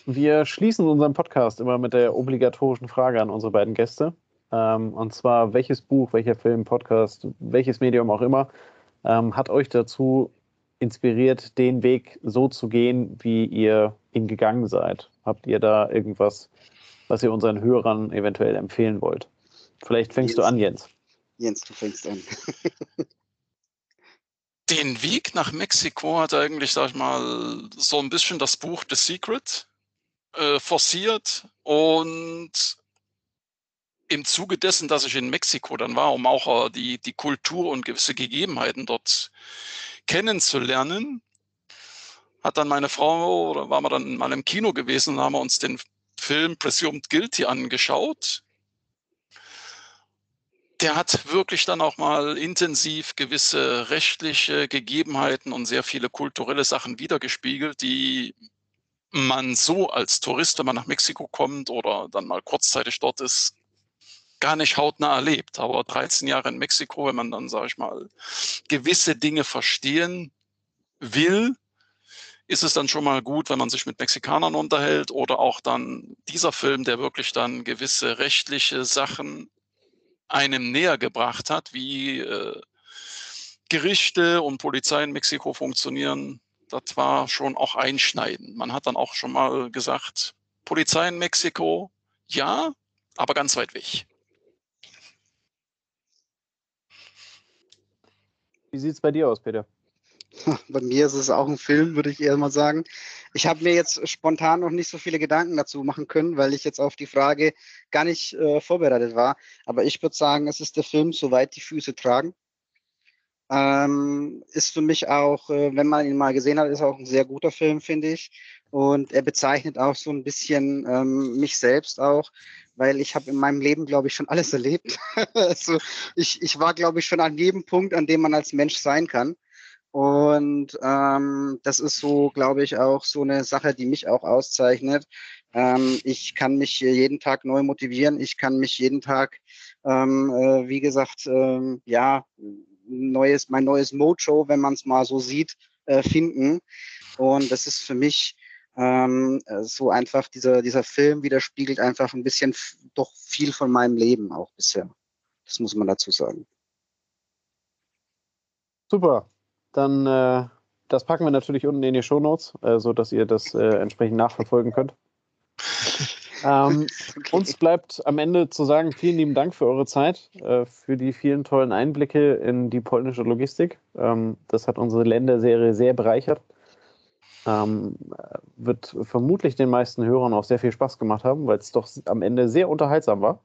wir schließen unseren Podcast immer mit der obligatorischen Frage an unsere beiden Gäste. Ähm, und zwar, welches Buch, welcher Film, Podcast, welches Medium auch immer, ähm, hat euch dazu inspiriert, den Weg so zu gehen, wie ihr ihn gegangen seid? Habt ihr da irgendwas, was ihr unseren Hörern eventuell empfehlen wollt? Vielleicht fängst Jens, du an, Jens. Jens, du fängst an. Den Weg nach Mexiko hat eigentlich, sag ich mal, so ein bisschen das Buch The Secret äh, forciert und im Zuge dessen, dass ich in Mexiko dann war, um auch äh, die, die Kultur und gewisse Gegebenheiten dort kennenzulernen, hat dann meine Frau, oder waren wir dann mal im Kino gewesen und haben wir uns den Film Presumed Guilty angeschaut der hat wirklich dann auch mal intensiv gewisse rechtliche Gegebenheiten und sehr viele kulturelle Sachen wiedergespiegelt, die man so als Tourist, wenn man nach Mexiko kommt oder dann mal kurzzeitig dort ist, gar nicht hautnah erlebt. Aber 13 Jahre in Mexiko, wenn man dann, sage ich mal, gewisse Dinge verstehen will, ist es dann schon mal gut, wenn man sich mit Mexikanern unterhält oder auch dann dieser Film, der wirklich dann gewisse rechtliche Sachen einem näher gebracht hat, wie äh, Gerichte und Polizei in Mexiko funktionieren, das war schon auch einschneidend. Man hat dann auch schon mal gesagt, Polizei in Mexiko, ja, aber ganz weit weg. Wie sieht es bei dir aus, Peter? Bei mir ist es auch ein Film, würde ich eher mal sagen. Ich habe mir jetzt spontan noch nicht so viele Gedanken dazu machen können, weil ich jetzt auf die Frage gar nicht äh, vorbereitet war. Aber ich würde sagen, es ist der Film Soweit die Füße tragen. Ähm, ist für mich auch, äh, wenn man ihn mal gesehen hat, ist auch ein sehr guter Film, finde ich. Und er bezeichnet auch so ein bisschen ähm, mich selbst auch, weil ich habe in meinem Leben, glaube ich, schon alles erlebt. also ich, ich war, glaube ich, schon an jedem Punkt, an dem man als Mensch sein kann. Und ähm, das ist so, glaube ich, auch so eine Sache, die mich auch auszeichnet. Ähm, ich kann mich jeden Tag neu motivieren. Ich kann mich jeden Tag, ähm, äh, wie gesagt, ähm, ja, neues, mein neues Mojo, wenn man es mal so sieht, äh, finden. Und das ist für mich ähm, so einfach dieser, dieser Film widerspiegelt einfach ein bisschen doch viel von meinem Leben auch bisher. Das muss man dazu sagen. Super. Dann äh, das packen wir natürlich unten in die Shownotes, äh, so dass ihr das äh, entsprechend nachverfolgen könnt. Ähm, okay. Uns bleibt am Ende zu sagen, vielen lieben Dank für eure Zeit, äh, für die vielen tollen Einblicke in die polnische Logistik. Ähm, das hat unsere Länderserie sehr bereichert. Ähm, wird vermutlich den meisten Hörern auch sehr viel Spaß gemacht haben, weil es doch am Ende sehr unterhaltsam war.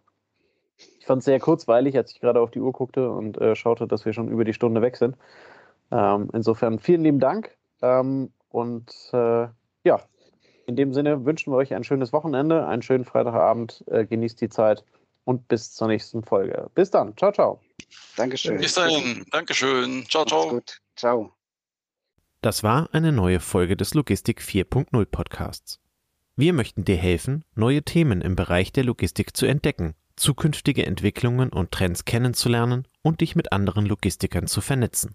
Ich fand es sehr kurzweilig, als ich gerade auf die Uhr guckte und äh, schaute, dass wir schon über die Stunde weg sind. Ähm, insofern vielen lieben Dank ähm, und äh, ja, in dem Sinne wünschen wir euch ein schönes Wochenende, einen schönen Freitagabend, äh, genießt die Zeit und bis zur nächsten Folge. Bis dann, ciao, ciao. Dankeschön. Bis dahin, Dankeschön. Ciao, ciao. Gut. Ciao. Das war eine neue Folge des Logistik 4.0 Podcasts. Wir möchten dir helfen, neue Themen im Bereich der Logistik zu entdecken, zukünftige Entwicklungen und Trends kennenzulernen und dich mit anderen Logistikern zu vernetzen.